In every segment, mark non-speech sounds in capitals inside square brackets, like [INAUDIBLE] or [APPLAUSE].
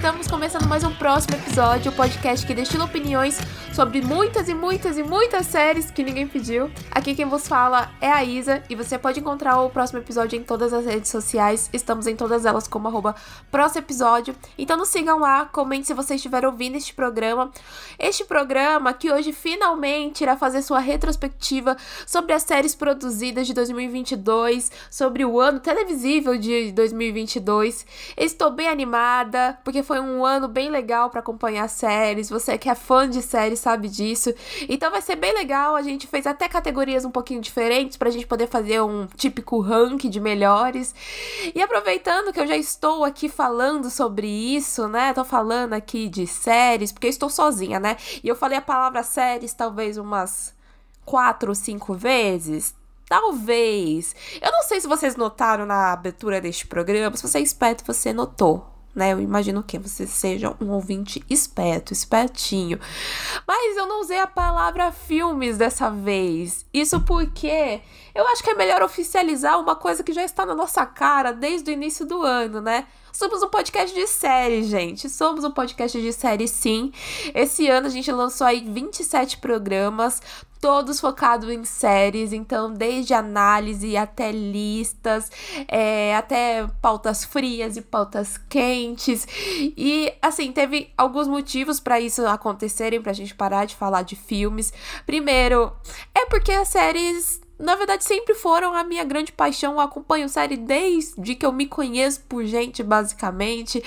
Estamos começando mais um próximo episódio, o podcast que destila opiniões sobre muitas e muitas e muitas séries que ninguém pediu. Aqui quem vos fala é a Isa e você pode encontrar o próximo episódio em todas as redes sociais. Estamos em todas elas como arroba próximo episódio. Então nos sigam lá, comente se você estiver ouvindo este programa. Este programa que hoje finalmente irá fazer sua retrospectiva sobre as séries produzidas de 2022, sobre o ano televisível de 2022. Estou bem animada porque foi um ano bem legal para acompanhar séries. Você que é fã de séries sabe disso. Então vai ser bem legal. A gente fez até categorias um pouquinho diferentes pra gente poder fazer um típico ranking de melhores. E aproveitando que eu já estou aqui falando sobre isso, né? Tô falando aqui de séries, porque eu estou sozinha, né? E eu falei a palavra séries talvez umas quatro ou cinco vezes. Talvez. Eu não sei se vocês notaram na abertura deste programa. Se você é esperto, você notou né? Eu imagino que você seja um ouvinte esperto, espertinho. Mas eu não usei a palavra filmes dessa vez. Isso porque eu acho que é melhor oficializar uma coisa que já está na nossa cara desde o início do ano, né? Somos um podcast de série, gente. Somos um podcast de série, sim. Esse ano a gente lançou aí 27 programas, todos focados em séries, então desde análise até listas, é, até pautas frias e pautas quentes. E assim, teve alguns motivos para isso acontecerem, pra gente parar de falar de filmes. Primeiro, é porque as séries na verdade, sempre foram a minha grande paixão. Eu acompanho série desde que eu me conheço por gente, basicamente.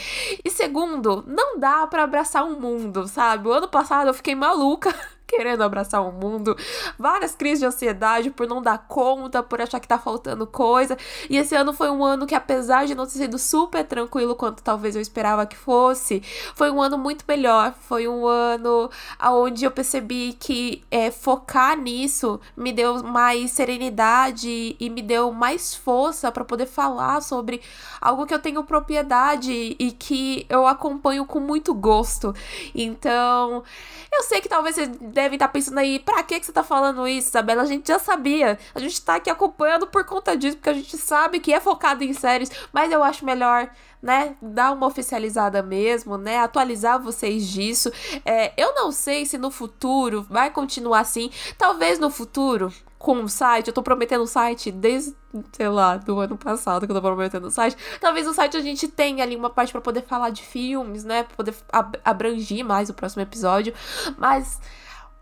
E segundo, não dá para abraçar um mundo, sabe? O ano passado eu fiquei maluca [LAUGHS] querendo abraçar o mundo, várias crises de ansiedade por não dar conta, por achar que tá faltando coisa. E esse ano foi um ano que, apesar de não ter sido super tranquilo quanto talvez eu esperava que fosse, foi um ano muito melhor. Foi um ano onde eu percebi que é, focar nisso me deu mais serenidade e me deu mais força para poder falar sobre algo que eu tenho propriedade e que eu acompanho com muito gosto. Então, eu sei que talvez você devem estar tá pensando aí, pra que você tá falando isso, Isabela? A gente já sabia. A gente tá aqui acompanhando por conta disso, porque a gente sabe que é focado em séries, mas eu acho melhor né, dar uma oficializada mesmo, né, atualizar vocês disso. É, eu não sei se no futuro vai continuar assim. Talvez no futuro, com um site, eu tô prometendo um site desde, sei lá, do ano passado que eu tô prometendo um site. Talvez no site a gente tenha ali uma parte para poder falar de filmes, né, pra poder abranger mais o próximo episódio. Mas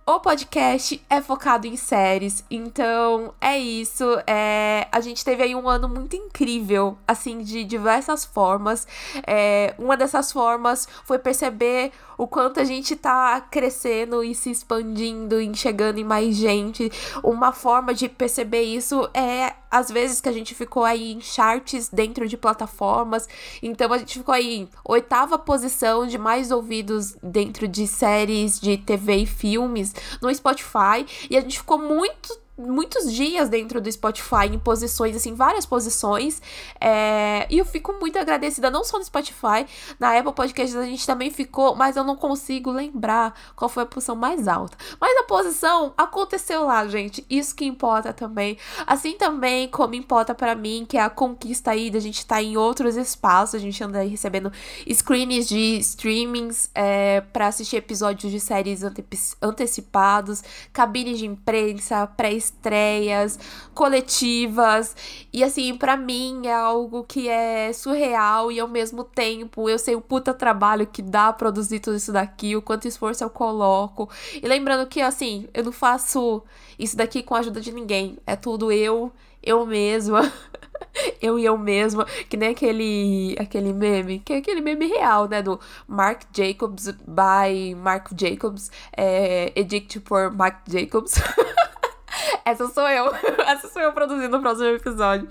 o podcast é focado em séries, então é isso. É, a gente teve aí um ano muito incrível, assim, de diversas formas. É, uma dessas formas foi perceber o quanto a gente tá crescendo e se expandindo e em mais gente. Uma forma de perceber isso é às vezes que a gente ficou aí em charts dentro de plataformas. Então a gente ficou aí em oitava posição de mais ouvidos dentro de séries de TV e filmes no Spotify. E a gente ficou muito muitos dias dentro do Spotify em posições, assim, várias posições. É, e eu fico muito agradecida, não só no Spotify, na Apple Podcasts a gente também ficou, mas eu não consigo lembrar qual foi a posição mais alta. Mas a posição aconteceu lá, gente. Isso que importa também. Assim também como importa para mim, que é a conquista aí da gente estar tá em outros espaços, a gente anda aí recebendo screens de streamings é, para assistir episódios de séries ante antecipados, cabines de imprensa, pré estreias, coletivas. E assim, para mim é algo que é surreal e ao mesmo tempo eu sei o puta trabalho que dá produzir tudo isso daqui, o quanto esforço eu coloco. E lembrando que assim, eu não faço isso daqui com a ajuda de ninguém. É tudo eu, eu mesma. [LAUGHS] eu e eu mesma, que nem aquele aquele meme, que é aquele meme real, né, do Mark Jacobs by Mark Jacobs, é, edict por Mark Jacobs. [LAUGHS] [LAUGHS] Essa sou eu. [LAUGHS] Essa sou eu produzindo o próximo episódio.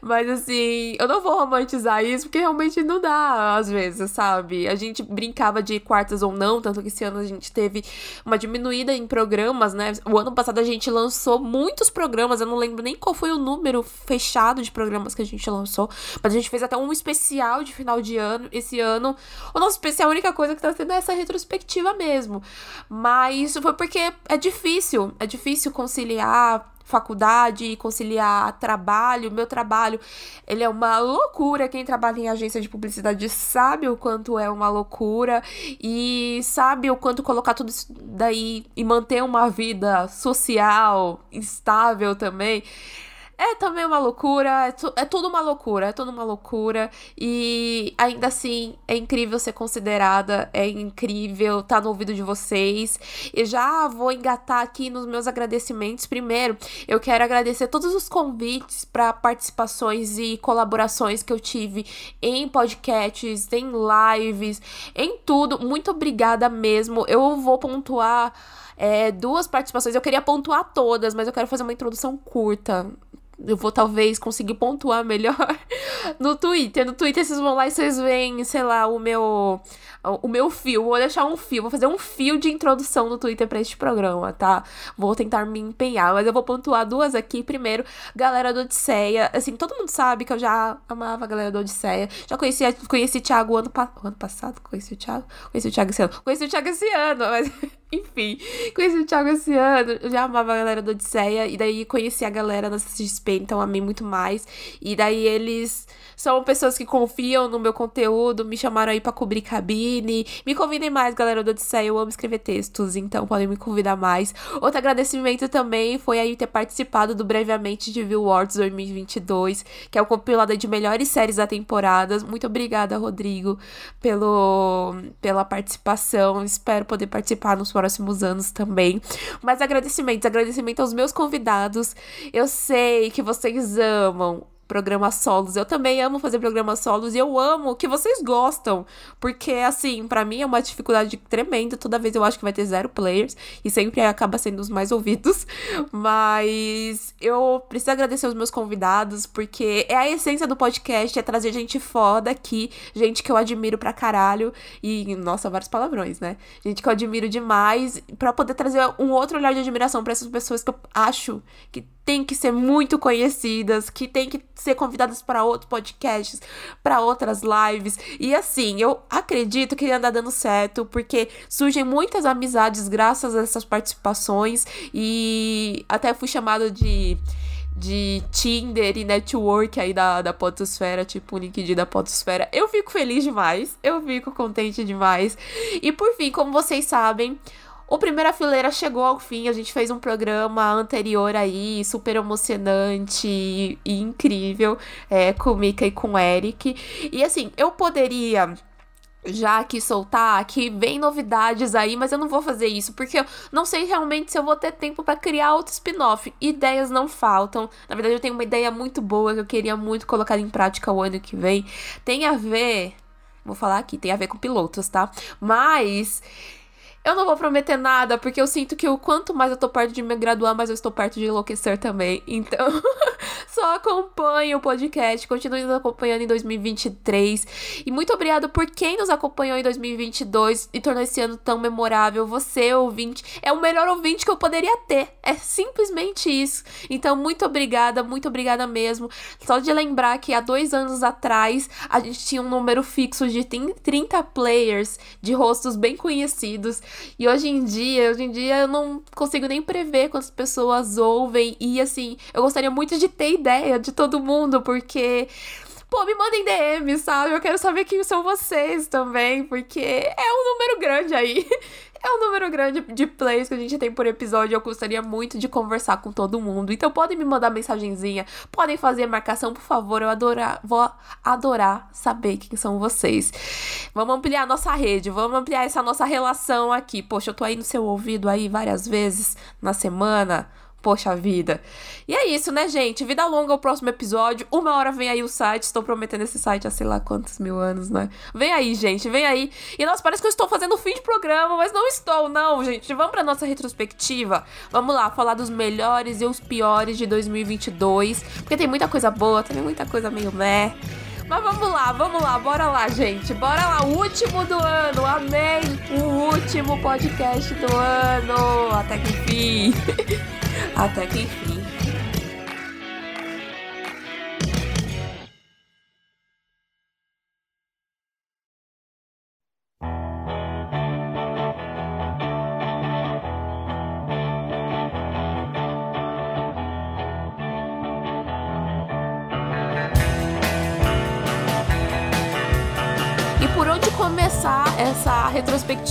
Mas assim, eu não vou romantizar isso porque realmente não dá, às vezes, sabe? A gente brincava de quartas ou não, tanto que esse ano a gente teve uma diminuída em programas, né? O ano passado a gente lançou muitos programas, eu não lembro nem qual foi o número fechado de programas que a gente lançou, mas a gente fez até um especial de final de ano. Esse ano, o nosso especial, a única coisa que tá tendo é essa retrospectiva mesmo. Mas isso foi porque é difícil, é difícil conciliar faculdade, conciliar trabalho. Meu trabalho, ele é uma loucura. Quem trabalha em agência de publicidade sabe o quanto é uma loucura e sabe o quanto colocar tudo isso daí e manter uma vida social estável também é também uma loucura, é, tu, é tudo uma loucura, é tudo uma loucura. E ainda assim, é incrível ser considerada, é incrível estar tá no ouvido de vocês. E já vou engatar aqui nos meus agradecimentos. Primeiro, eu quero agradecer todos os convites para participações e colaborações que eu tive em podcasts, em lives, em tudo. Muito obrigada mesmo. Eu vou pontuar. É, duas participações. Eu queria pontuar todas, mas eu quero fazer uma introdução curta eu vou talvez conseguir pontuar melhor [LAUGHS] no Twitter. No Twitter vocês vão lá e vocês veem, sei lá, o meu o meu fio. Vou deixar um fio, vou fazer um fio de introdução no Twitter para este programa, tá? Vou tentar me empenhar, mas eu vou pontuar duas aqui. Primeiro, galera do Odisseia. Assim, todo mundo sabe que eu já amava a galera do Odisseia. Já conheci, conheci o Thiago ano, ano passado. Conheci o Thiago? Conheci o Thiago esse ano. Conheci o Thiago esse ano, mas [LAUGHS] enfim. Conheci o Thiago esse ano. Eu já amava a galera do Odisseia. E daí conheci a galera da CXP, então amei muito mais. E daí eles são pessoas que confiam no meu conteúdo, me chamaram aí pra cobrir cabine. Me convidem mais, galera do Odisseia. Eu amo escrever textos, então podem me convidar mais. Outro agradecimento também foi aí ter participado do Brevemente de View Awards 2022, que é o compilado de melhores séries da temporada. Muito obrigada, Rodrigo, pelo, pela participação. Espero poder participar nos próximos anos também. Mas agradecimentos, agradecimento aos meus convidados. Eu sei que vocês amam programas solos. Eu também amo fazer programas solos e eu amo que vocês gostam, porque assim, para mim é uma dificuldade tremenda. Toda vez eu acho que vai ter zero players e sempre acaba sendo os mais ouvidos. [LAUGHS] Mas eu preciso agradecer os meus convidados, porque é a essência do podcast, é trazer gente foda aqui, gente que eu admiro pra caralho e nossa, vários palavrões, né? Gente que eu admiro demais para poder trazer um outro olhar de admiração para essas pessoas que eu acho que tem que ser muito conhecidas, que tem que ser convidadas para outros podcasts, para outras lives. E assim, eu acredito que anda dando certo, porque surgem muitas amizades graças a essas participações. E até fui chamado de de Tinder e network aí da, da Potosfera, tipo o LinkedIn da Potosfera. Eu fico feliz demais, eu fico contente demais. E por fim, como vocês sabem, o Primeira Fileira chegou ao fim, a gente fez um programa anterior aí, super emocionante e, incrível, é, com Mika e com o Eric. E assim, eu poderia já aqui soltar que vem novidades aí, mas eu não vou fazer isso porque eu não sei realmente se eu vou ter tempo para criar outro spin-off. Ideias não faltam. Na verdade, eu tenho uma ideia muito boa que eu queria muito colocar em prática o ano que vem. Tem a ver, vou falar aqui, tem a ver com pilotos, tá? Mas eu não vou prometer nada, porque eu sinto que o quanto mais eu tô perto de me graduar, mais eu estou perto de enlouquecer também. Então, [LAUGHS] só acompanhe o podcast, continue nos acompanhando em 2023. E muito obrigado por quem nos acompanhou em 2022 e tornou esse ano tão memorável. Você, ouvinte, é o melhor ouvinte que eu poderia ter. É simplesmente isso. Então, muito obrigada, muito obrigada mesmo. Só de lembrar que há dois anos atrás a gente tinha um número fixo de 30 players de rostos bem conhecidos. E hoje em dia, hoje em dia eu não consigo nem prever quantas pessoas ouvem. E assim, eu gostaria muito de ter ideia de todo mundo, porque pô, me mandem DM, sabe? Eu quero saber quem são vocês também, porque é um número grande aí. [LAUGHS] É um número grande de plays que a gente tem por episódio. Eu gostaria muito de conversar com todo mundo. Então podem me mandar mensagenzinha, podem fazer marcação, por favor. Eu adorar, vou adorar saber quem são vocês. Vamos ampliar a nossa rede, vamos ampliar essa nossa relação aqui. Poxa, eu tô aí no seu ouvido aí várias vezes na semana Poxa vida. E é isso, né, gente? Vida longa o próximo episódio. Uma hora vem aí o site. Estou prometendo esse site há sei lá quantos mil anos, né? Vem aí, gente. Vem aí. E nossa, parece que eu estou fazendo fim de programa, mas não estou, não, gente. Vamos pra nossa retrospectiva. Vamos lá, falar dos melhores e os piores de 2022. Porque tem muita coisa boa, tem muita coisa meio meh. Mas vamos lá, vamos lá, bora lá, gente. Bora lá, último do ano. Amém! O último podcast do ano. Até que enfim. [LAUGHS] Até que enfim.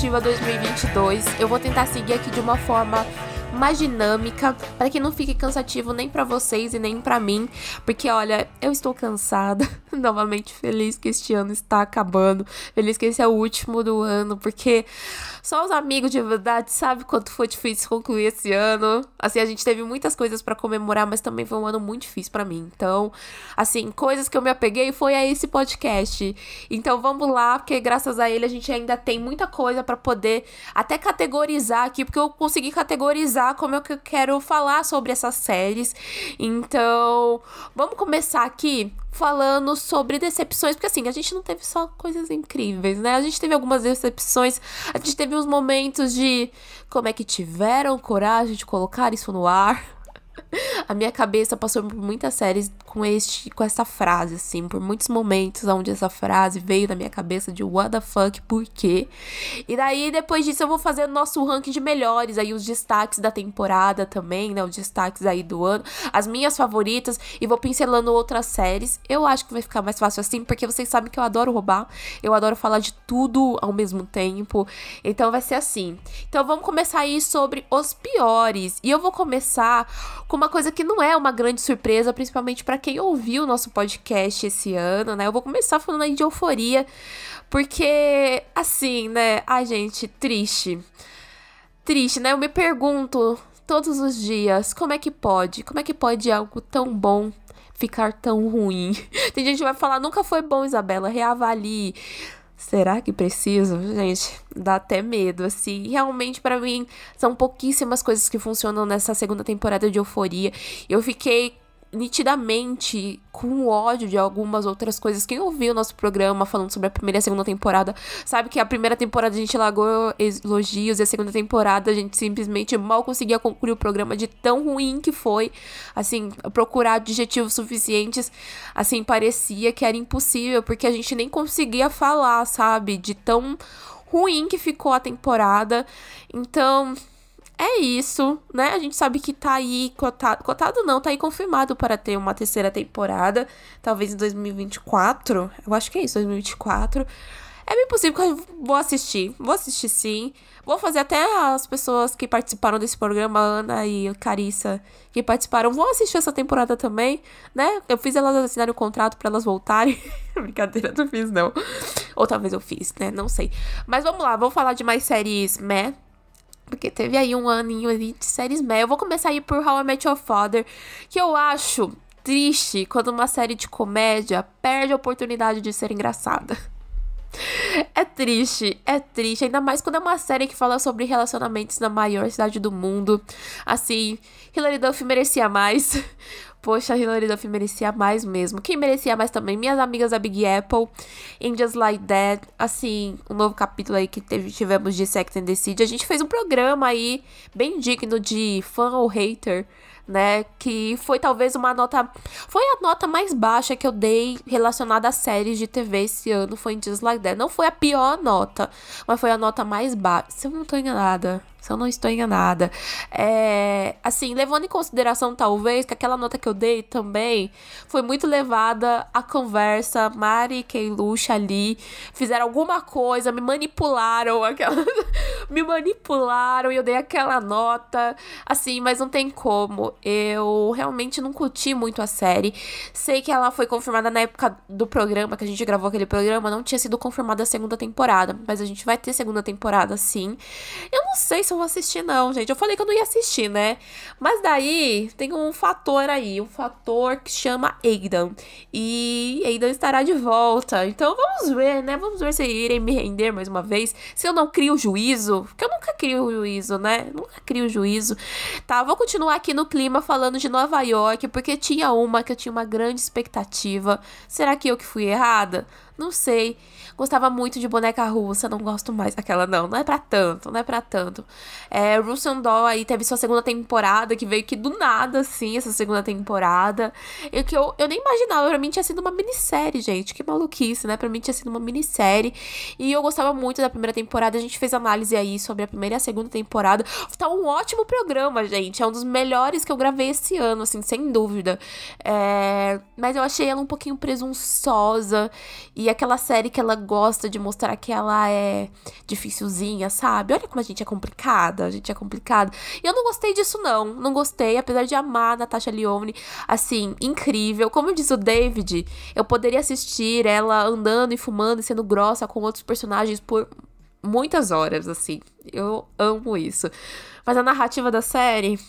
Retrospectiva 2022, eu vou tentar seguir aqui de uma forma mais dinâmica, para que não fique cansativo nem para vocês e nem para mim, porque olha, eu estou cansada, [LAUGHS] novamente feliz que este ano está acabando, feliz que esse é o último do ano, porque só os amigos de verdade sabem quanto foi difícil concluir esse ano. Assim, a gente teve muitas coisas para comemorar, mas também foi um ano muito difícil para mim. Então, assim, coisas que eu me apeguei foi a esse podcast. Então, vamos lá, porque graças a ele a gente ainda tem muita coisa para poder até categorizar aqui, porque eu consegui categorizar como é que eu quero falar sobre essas séries. Então, vamos começar aqui falando sobre decepções, porque assim, a gente não teve só coisas incríveis, né? A gente teve algumas decepções, a gente teve uns momentos de como é que tiveram coragem de colocar isso no ar. [LAUGHS] A minha cabeça passou por muitas séries com este com essa frase assim, por muitos momentos onde essa frase veio na minha cabeça de what the fuck, por quê? E daí depois disso eu vou fazer o nosso ranking de melhores, aí os destaques da temporada também, né, os destaques aí do ano, as minhas favoritas e vou pincelando outras séries. Eu acho que vai ficar mais fácil assim, porque vocês sabem que eu adoro roubar, eu adoro falar de tudo ao mesmo tempo. Então vai ser assim. Então vamos começar aí sobre os piores. E eu vou começar com uma coisa que não é uma grande surpresa, principalmente para quem ouviu o nosso podcast esse ano, né? Eu vou começar falando aí de euforia, porque, assim, né? Ai, gente, triste. Triste, né? Eu me pergunto todos os dias como é que pode? Como é que pode algo tão bom ficar tão ruim? [LAUGHS] Tem gente que vai falar, nunca foi bom, Isabela, reavalie. Será que preciso? Gente, dá até medo, assim. Realmente, para mim, são pouquíssimas coisas que funcionam nessa segunda temporada de Euforia. Eu fiquei nitidamente com ódio de algumas outras coisas. Quem ouviu o nosso programa falando sobre a primeira e a segunda temporada, sabe que a primeira temporada a gente largou elogios e a segunda temporada a gente simplesmente mal conseguia concluir o programa de tão ruim que foi. Assim, procurar adjetivos suficientes, assim, parecia que era impossível, porque a gente nem conseguia falar, sabe? De tão ruim que ficou a temporada. Então, é isso, né? A gente sabe que tá aí cotado, cotado não, tá aí confirmado para ter uma terceira temporada, talvez em 2024. Eu acho que é isso, 2024. É bem possível que eu vou assistir. Vou assistir sim. Vou fazer até as pessoas que participaram desse programa, Ana e Carissa, que participaram, vão assistir essa temporada também, né? Eu fiz elas assinarem o contrato para elas voltarem. [LAUGHS] Brincadeira, não fiz não. Ou talvez eu fiz, né? Não sei. Mas vamos lá, vamos falar de mais séries meh porque teve aí um aninho ali de séries meh. Eu vou começar aí por How I Met Your Father, que eu acho triste quando uma série de comédia perde a oportunidade de ser engraçada. É triste, é triste, ainda mais quando é uma série que fala sobre relacionamentos na maior cidade do mundo. Assim, Hilary Duff merecia mais. Poxa, a Hilary Duff merecia mais mesmo. Quem merecia mais também? Minhas amigas da Big Apple, Just Like That. Assim, um novo capítulo aí que teve, tivemos de Sex and the City. A gente fez um programa aí bem digno de fã ou hater né? Que foi talvez uma nota. Foi a nota mais baixa que eu dei relacionada a séries de TV esse ano. Foi Just Like That. Não foi a pior nota, mas foi a nota mais baixa. Se eu não tô enganada se eu não estou enganada. É, assim, levando em consideração, talvez, que aquela nota que eu dei também foi muito levada à conversa. Mari e Keiluxa ali fizeram alguma coisa, me manipularam, aquela... [LAUGHS] me manipularam e eu dei aquela nota. Assim, mas não tem como. Eu realmente não curti muito a série. Sei que ela foi confirmada na época do programa, que a gente gravou aquele programa, não tinha sido confirmada a segunda temporada. Mas a gente vai ter segunda temporada sim. Eu não sei se vou assistir, não, gente. Eu falei que eu não ia assistir, né? Mas daí tem um fator aí, um fator que chama Aidan. E Aidan estará de volta. Então vamos ver, né? Vamos ver se irem me render mais uma vez. Se eu não crio juízo, porque eu nunca crio juízo, né? Nunca crio juízo. Tá, vou continuar aqui no clima falando de Nova York, porque tinha uma que eu tinha uma grande expectativa. Será que eu que fui errada? Não sei. Gostava muito de boneca russa, não gosto mais. Aquela não, não é para tanto, não é para tanto. É, Russian Doll aí teve sua segunda temporada, que veio que do nada, assim, essa segunda temporada. Que eu, eu nem imaginava, pra mim tinha sido uma minissérie, gente. Que maluquice, né? Pra mim tinha sido uma minissérie. E eu gostava muito da primeira temporada. A gente fez análise aí sobre a primeira a segunda temporada. Tá um ótimo programa, gente. É um dos melhores que eu gravei esse ano, assim, sem dúvida. É... Mas eu achei ela um pouquinho presunçosa. E aquela série que ela gosta de mostrar que ela é dificilzinha, sabe? Olha como a gente é complicada. A gente é complicada. E eu não gostei disso, não. Não gostei, apesar de amar a Natasha Lyonne. Assim, incrível. Como diz o David, eu poderia assistir ela andando e fumando e sendo grossa com outros personagens por muitas horas, assim. Eu amo isso. Mas a narrativa da série,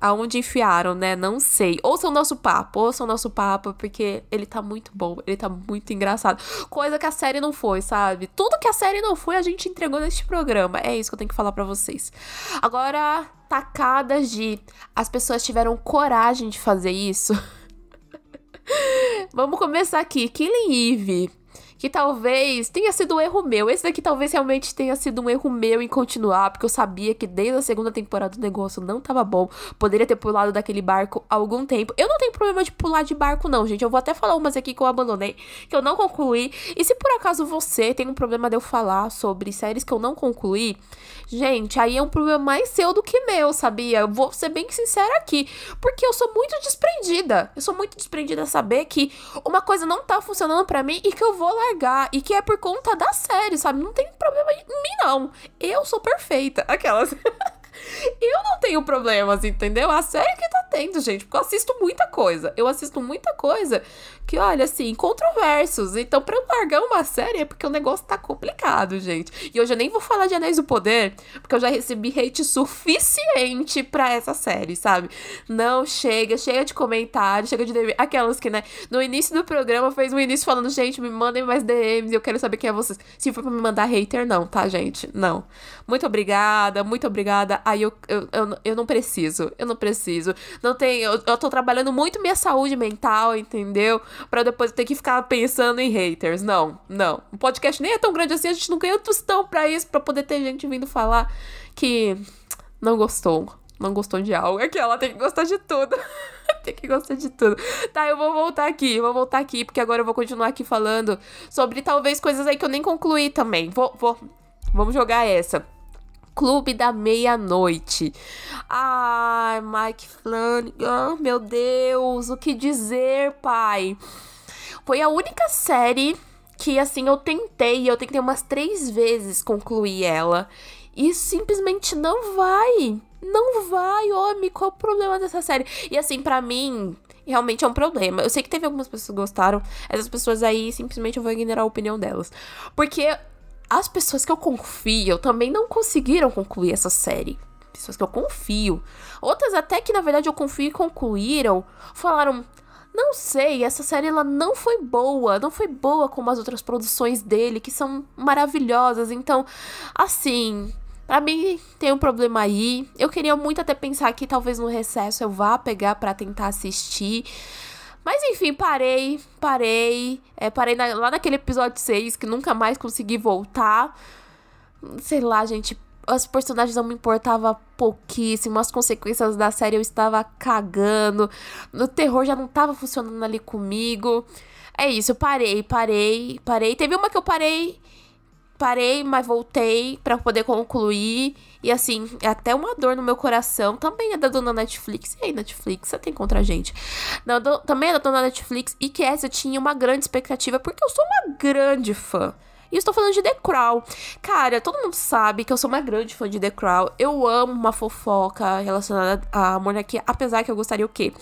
aonde enfiaram, né? Não sei. Ouçam o nosso papo, ouçam o nosso papo, porque ele tá muito bom, ele tá muito engraçado. Coisa que a série não foi, sabe? Tudo que a série não foi, a gente entregou neste programa. É isso que eu tenho que falar para vocês. Agora, tacadas de as pessoas tiveram coragem de fazer isso. [LAUGHS] Vamos começar aqui. Killing Eve que talvez tenha sido um erro meu. Esse daqui talvez realmente tenha sido um erro meu em continuar, porque eu sabia que desde a segunda temporada o negócio não tava bom. Poderia ter pulado daquele barco há algum tempo. Eu não tenho problema de pular de barco, não, gente. Eu vou até falar umas aqui que eu abandonei, que eu não concluí. E se por acaso você tem um problema de eu falar sobre séries que eu não concluí, gente, aí é um problema mais seu do que meu, sabia? Eu vou ser bem sincera aqui. Porque eu sou muito desprendida. Eu sou muito desprendida a saber que uma coisa não tá funcionando para mim e que eu vou largar e que é por conta da série, sabe? Não tem problema em mim, não. Eu sou perfeita. [LAUGHS] Aquelas. eu não tenho problemas, entendeu? A série que tá tendo, gente, porque eu assisto muita coisa. Eu assisto muita coisa que, olha, assim, controversos. Então, pra eu largar uma série é porque o negócio tá complicado, gente. E eu nem vou falar de Anéis do Poder, porque eu já recebi hate suficiente pra essa série, sabe? Não, chega, chega de comentário, chega de DM. Aquelas que, né, no início do programa fez um início falando, gente, me mandem mais DMs, eu quero saber quem é vocês. Se for pra me mandar hater, não, tá, gente? Não. Muito obrigada, muito obrigada. Aí eu, eu, eu, eu não preciso, eu não preciso. Não tem, eu, eu tô trabalhando muito minha saúde mental, entendeu? Para depois ter que ficar pensando em haters. Não, não. O podcast nem é tão grande assim, a gente não ganha tostão pra isso, pra poder ter gente vindo falar que não gostou. Não gostou de algo. É que ela tem que gostar de tudo. [LAUGHS] tem que gostar de tudo. Tá, eu vou voltar aqui, vou voltar aqui, porque agora eu vou continuar aqui falando sobre talvez coisas aí que eu nem concluí também. Vou, vou. Vamos jogar essa. Clube da Meia-Noite. Ai, Mike Flanagan, meu Deus, o que dizer, pai? Foi a única série que, assim, eu tentei, eu tentei umas três vezes concluir ela. E simplesmente não vai. Não vai, homem. Qual é o problema dessa série? E assim, para mim, realmente é um problema. Eu sei que teve algumas pessoas que gostaram. Essas pessoas aí, simplesmente eu vou ignorar a opinião delas. Porque as pessoas que eu confio também não conseguiram concluir essa série. Pessoas que eu confio. Outras até que na verdade eu confio e concluíram, falaram: "Não sei, essa série ela não foi boa, não foi boa como as outras produções dele, que são maravilhosas". Então, assim, Pra mim, tem um problema aí. Eu queria muito até pensar que talvez no recesso eu vá pegar para tentar assistir. Mas enfim, parei, parei. É, parei na, lá naquele episódio 6 que nunca mais consegui voltar. Sei lá, gente. Os personagens não me importava pouquíssimo. As consequências da série eu estava cagando. O terror já não estava funcionando ali comigo. É isso, eu parei, parei, parei. Teve uma que eu parei parei, mas voltei para poder concluir. E assim, é até uma dor no meu coração. Também é da dona Netflix. E aí, Netflix, você tem contra a gente? Não, do, também é da dona Netflix. E que essa eu tinha uma grande expectativa, porque eu sou uma grande fã. E estou falando de The Crown. Cara, todo mundo sabe que eu sou uma grande fã de The Crown. Eu amo uma fofoca relacionada à monarquia, apesar que eu gostaria o quê?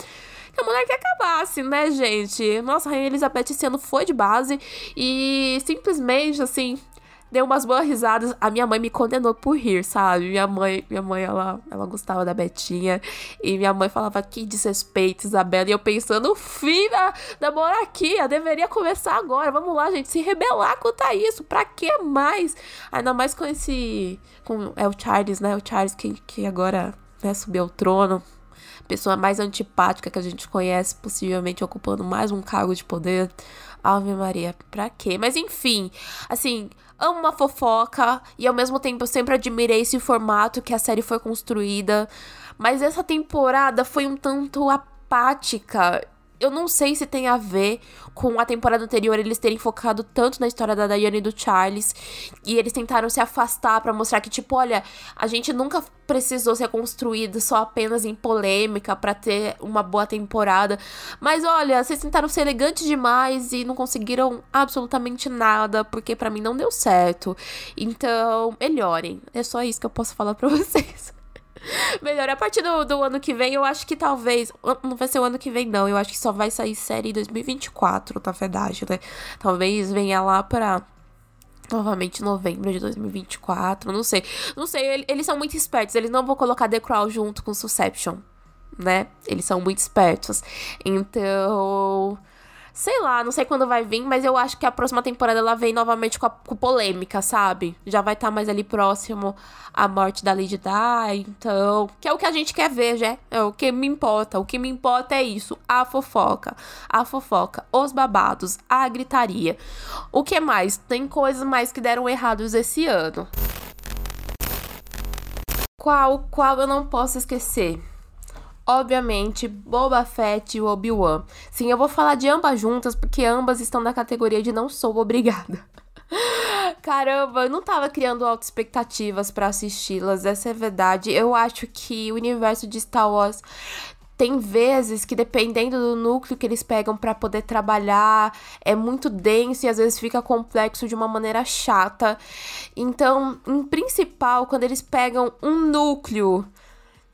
que a monarquia acabasse, né, gente? Nossa, a Rainha Elizabeth esse ano foi de base e simplesmente, assim, dei umas boas risadas. A minha mãe me condenou por rir, sabe? Minha mãe, minha mãe ela, ela gostava da Betinha. E minha mãe falava que desrespeito, Isabela. E eu pensando, fim da, monarquia, deveria começar agora. Vamos lá, gente, se rebelar contra isso. Pra que mais? Ainda mais com esse. Com, é o Charles, né? O Charles que, que agora né, subiu ao trono. pessoa mais antipática que a gente conhece, possivelmente ocupando mais um cargo de poder. Ave Maria, pra quê? Mas enfim, assim, amo uma fofoca e ao mesmo tempo eu sempre admirei esse formato que a série foi construída. Mas essa temporada foi um tanto apática eu não sei se tem a ver com a temporada anterior eles terem focado tanto na história da Diane e do Charles e eles tentaram se afastar para mostrar que tipo, olha, a gente nunca precisou ser construído só apenas em polêmica para ter uma boa temporada. Mas olha, vocês tentaram ser elegantes demais e não conseguiram absolutamente nada, porque para mim não deu certo. Então, melhorem. É só isso que eu posso falar para [LAUGHS] vocês. [LAUGHS] Melhor, a partir do, do ano que vem, eu acho que talvez. Não vai ser o ano que vem, não. Eu acho que só vai sair série em 2024, na verdade, né? Talvez venha lá pra. Novamente novembro de 2024. Não sei. Não sei, eles são muito espertos. Eles não vão colocar The Crown junto com Succession, né? Eles são muito espertos. Então. Sei lá, não sei quando vai vir, mas eu acho que a próxima temporada ela vem novamente com, a, com polêmica, sabe? Já vai estar tá mais ali próximo à morte da Lady Di, então. Que é o que a gente quer ver, já. É o que me importa. O que me importa é isso: a fofoca. A fofoca, os babados, a gritaria. O que mais? Tem coisas mais que deram errados esse ano. Qual, qual eu não posso esquecer? Obviamente, Boba Fett e Obi-Wan. Sim, eu vou falar de ambas juntas porque ambas estão na categoria de não sou obrigada. [LAUGHS] Caramba, eu não tava criando altas expectativas para assisti-las, essa é verdade. Eu acho que o universo de Star Wars tem vezes que dependendo do núcleo que eles pegam para poder trabalhar, é muito denso e às vezes fica complexo de uma maneira chata. Então, em principal, quando eles pegam um núcleo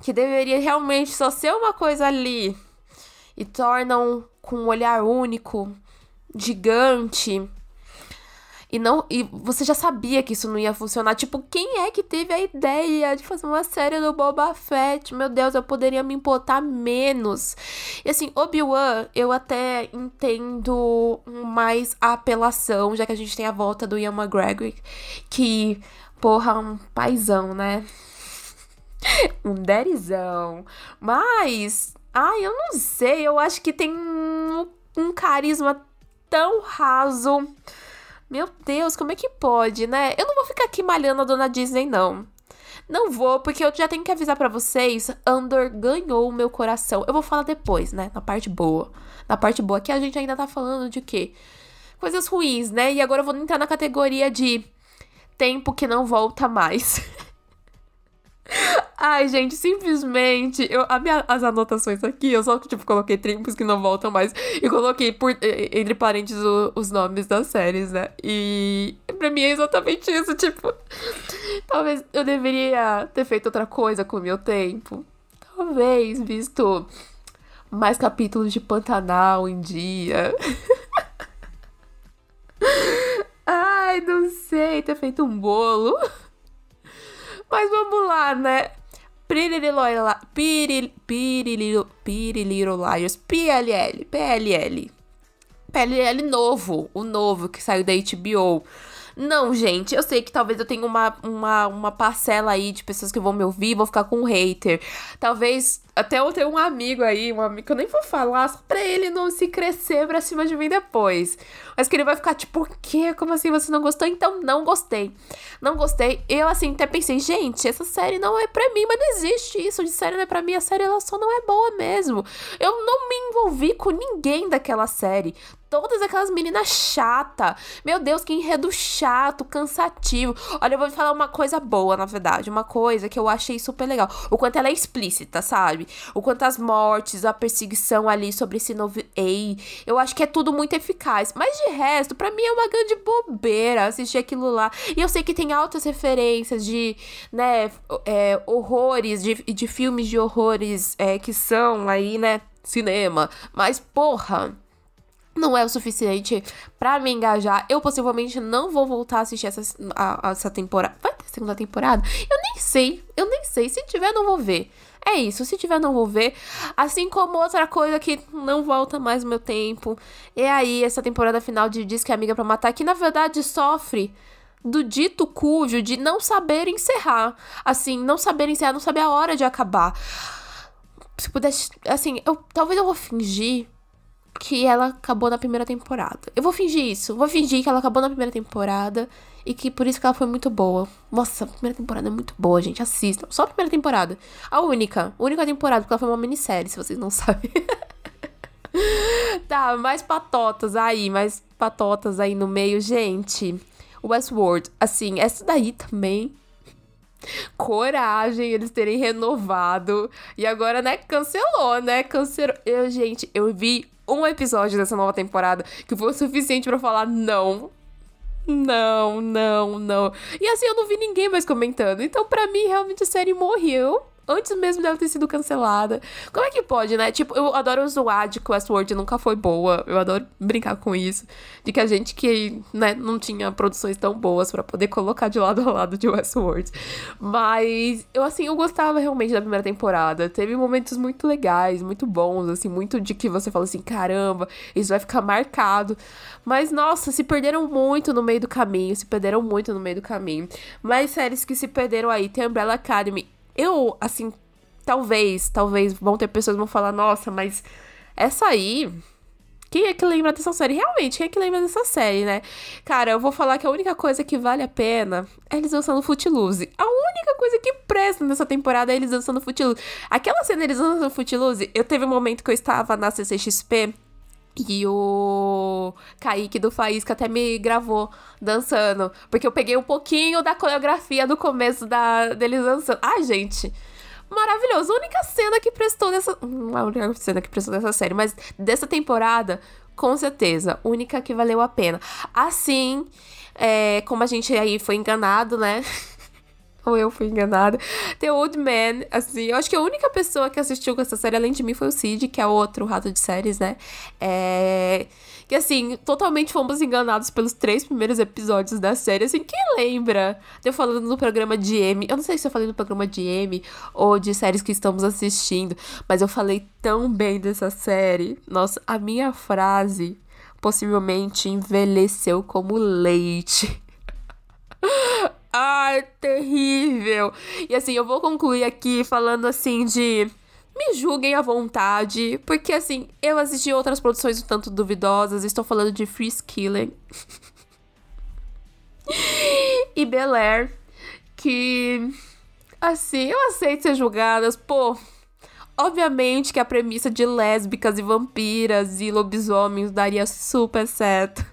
que deveria realmente só ser uma coisa ali e tornam com um olhar único, gigante. E não e você já sabia que isso não ia funcionar. Tipo, quem é que teve a ideia de fazer uma série do Boba Fett? Meu Deus, eu poderia me importar menos. E assim, Obi-Wan, eu até entendo mais a apelação, já que a gente tem a volta do Ian McGregor, que, porra, um paizão, né? [LAUGHS] um derizão. Mas, ai, eu não sei, eu acho que tem um, um carisma tão raso. Meu Deus, como é que pode, né? Eu não vou ficar aqui malhando a dona Disney, não. Não vou, porque eu já tenho que avisar para vocês, Andor ganhou o meu coração. Eu vou falar depois, né? Na parte boa. Na parte boa, que a gente ainda tá falando de quê? Coisas ruins, né? E agora eu vou entrar na categoria de tempo que não volta mais. [LAUGHS] Ai, gente, simplesmente. Eu, minha, as anotações aqui, eu só tipo, coloquei tempos que não voltam mais. E coloquei por, entre parênteses o, os nomes das séries, né? E pra mim é exatamente isso. [LAUGHS] Tipo, talvez eu deveria ter feito outra coisa com o meu tempo. Talvez, visto mais capítulos de Pantanal em dia. [LAUGHS] Ai, não sei, ter feito um bolo. Mas vamos lá, né? Little Liars, PLL, PLL. PLL novo, o novo que saiu da HBO. Não, gente, eu sei que talvez eu tenha uma, uma, uma parcela aí de pessoas que vão me ouvir, vão ficar com um hater. Talvez até eu tenho um amigo aí, um amigo que eu nem vou falar, só pra ele não se crescer pra cima de mim depois. Mas que ele vai ficar tipo, por quê? Como assim você não gostou? Então, não gostei. Não gostei. Eu, assim, até pensei, gente, essa série não é pra mim, mas não existe isso de série não é pra mim. A série, ela só não é boa mesmo. Eu não me envolvi com ninguém daquela série todas aquelas meninas chata. Meu Deus, que enredo chato, cansativo. Olha, eu vou falar uma coisa boa, na verdade. Uma coisa que eu achei super legal. O quanto ela é explícita, sabe? O quanto as mortes, a perseguição ali sobre esse novo Ei. Eu acho que é tudo muito eficaz. Mas de resto, para mim é uma grande bobeira assistir aquilo lá. E eu sei que tem altas referências de, né, é, horrores, de, de filmes de horrores é, que são aí, né, cinema. Mas, porra não é o suficiente para me engajar. Eu possivelmente não vou voltar a assistir essa, a, a, essa temporada. Vai ter segunda temporada? Eu nem sei. Eu nem sei. Se tiver, não vou ver. É isso. Se tiver, não vou ver. Assim como outra coisa que não volta mais no meu tempo. É aí essa temporada final de Diz que é Amiga para Matar, que na verdade sofre do dito cujo de não saber encerrar. Assim, não saber encerrar, não saber a hora de acabar. se pudesse. Assim, eu, talvez eu vou fingir que ela acabou na primeira temporada. Eu vou fingir isso. Vou fingir que ela acabou na primeira temporada e que por isso que ela foi muito boa. Nossa, a primeira temporada é muito boa, gente. Assistam. Só a primeira temporada. A única. A única temporada, porque ela foi uma minissérie, se vocês não [LAUGHS] sabem. tá, mais patotas aí, mais patotas aí no meio, gente. Westworld, assim, essa daí também coragem eles terem renovado. E agora, né, cancelou, né? Cancelou. Eu, gente, eu vi um episódio dessa nova temporada que foi o suficiente para falar não. Não, não, não. E assim, eu não vi ninguém mais comentando. Então, para mim, realmente a série morreu antes mesmo dela ter sido cancelada. Como é que pode, né? Tipo, eu adoro zoar de que Westworld nunca foi boa. Eu adoro brincar com isso. De que a gente que, né, não tinha produções tão boas para poder colocar de lado a lado de Westworld. Mas eu, assim, eu gostava realmente da primeira temporada. Teve momentos muito legais, muito bons, assim, muito de que você fala assim, caramba, isso vai ficar marcado. Mas, nossa, se perderam muito no meio do caminho, se perderam muito no meio do caminho. Mais séries que se perderam aí, tem Umbrella Academy eu, assim, talvez, talvez vão ter pessoas que vão falar, nossa, mas essa aí. Quem é que lembra dessa série? Realmente, quem é que lembra dessa série, né? Cara, eu vou falar que a única coisa que vale a pena é eles dançando Footloose. A única coisa que presta nessa temporada é eles dançando Footloose. Aquela cena eles dançando Footloose, eu teve um momento que eu estava na CCXP e o Kaique do Faísca até me gravou dançando. Porque eu peguei um pouquinho da coreografia do começo da, deles dançando. Ai, gente. Maravilhoso. A única cena que prestou dessa. Não é a única cena que prestou dessa série, mas dessa temporada, com certeza. Única que valeu a pena. Assim, é, como a gente aí foi enganado, né? [LAUGHS] ou eu fui enganada. The Old Man, assim, eu acho que a única pessoa que assistiu com essa série além de mim foi o Cid, que é outro rato de séries, né? É. Que assim, totalmente fomos enganados pelos três primeiros episódios da série. Assim, quem lembra de eu falando no programa de M? Eu não sei se eu falei no programa de M ou de séries que estamos assistindo, mas eu falei tão bem dessa série. Nossa, a minha frase possivelmente envelheceu como leite. [LAUGHS] Ai, terrível. E assim, eu vou concluir aqui falando assim de. Me julguem à vontade, porque assim, eu assisti outras produções um tanto duvidosas, estou falando de Free Skilling [LAUGHS] e Bel Air, que assim, eu aceito ser julgadas, pô. Obviamente que a premissa de lésbicas e vampiras e lobisomens daria super certo.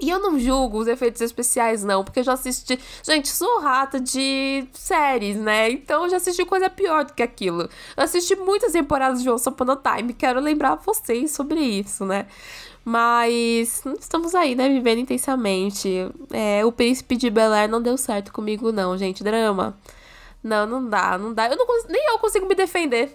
E eu não julgo os efeitos especiais, não, porque eu já assisti. Gente, sou rata de séries, né? Então eu já assisti coisa pior do que aquilo. Eu assisti muitas temporadas de Once Upon a Time, quero lembrar vocês sobre isso, né? Mas estamos aí, né? Vivendo intensamente. É, o Príncipe de Bel Air não deu certo comigo, não, gente. Drama. Não, não dá, não dá. Eu não nem eu consigo me defender.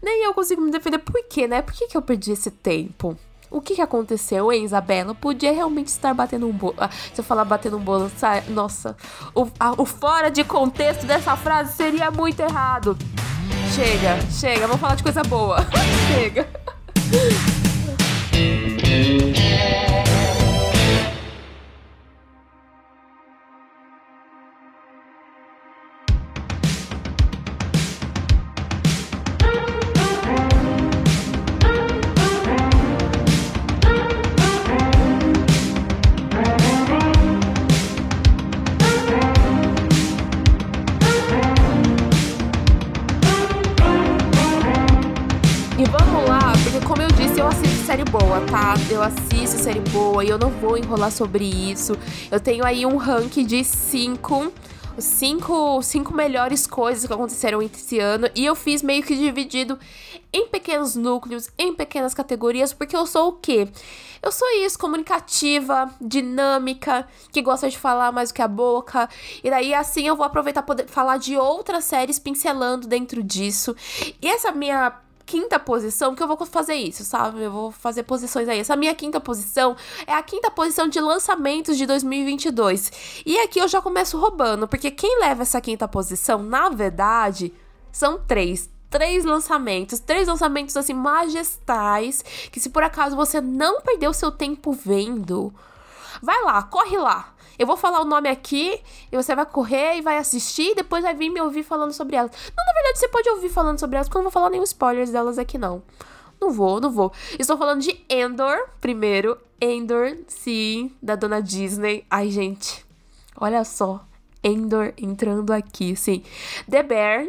Nem eu consigo me defender. Por quê, né? Por que, que eu perdi esse tempo? O que, que aconteceu, hein, Isabela? Podia realmente estar batendo um bolo. Ah, se eu falar batendo um bolo, sai... nossa, o, a, o fora de contexto dessa frase seria muito errado. Chega, chega, vamos falar de coisa boa. [LAUGHS] chega. Boa e eu não vou enrolar sobre isso. Eu tenho aí um ranking de cinco cinco, cinco melhores coisas que aconteceram esse ano e eu fiz meio que dividido em pequenos núcleos, em pequenas categorias, porque eu sou o quê? Eu sou isso, comunicativa, dinâmica, que gosta de falar mais do que a boca. E daí assim eu vou aproveitar poder falar de outras séries pincelando dentro disso. E essa minha quinta posição, que eu vou fazer isso, sabe? Eu vou fazer posições aí. Essa minha quinta posição é a quinta posição de lançamentos de 2022. E aqui eu já começo roubando, porque quem leva essa quinta posição, na verdade, são três três lançamentos, três lançamentos assim majestais, que se por acaso você não perdeu seu tempo vendo, vai lá, corre lá. Eu vou falar o nome aqui e você vai correr e vai assistir e depois vai vir me ouvir falando sobre elas. Não, na verdade, você pode ouvir falando sobre elas, porque eu não vou falar nenhum spoilers delas aqui, não. Não vou, não vou. Estou falando de Endor, primeiro. Endor, sim, da dona Disney. Ai, gente, olha só. Endor entrando aqui, sim. The Bear,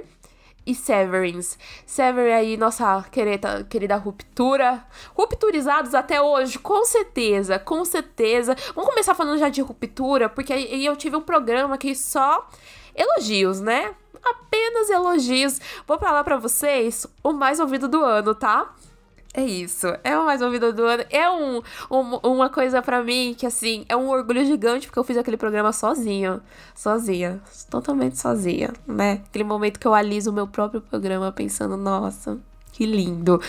e Severance. Severance aí, nossa querida, querida ruptura. Rupturizados até hoje, com certeza, com certeza. Vamos começar falando já de ruptura, porque aí eu tive um programa que só elogios, né? Apenas elogios. Vou falar para vocês o mais ouvido do ano, tá? É isso. É o mais ouvido do ano. É um, um uma coisa para mim que, assim, é um orgulho gigante, porque eu fiz aquele programa sozinho. Sozinha. Totalmente sozinha, né? Aquele momento que eu aliso o meu próprio programa pensando, nossa, que lindo.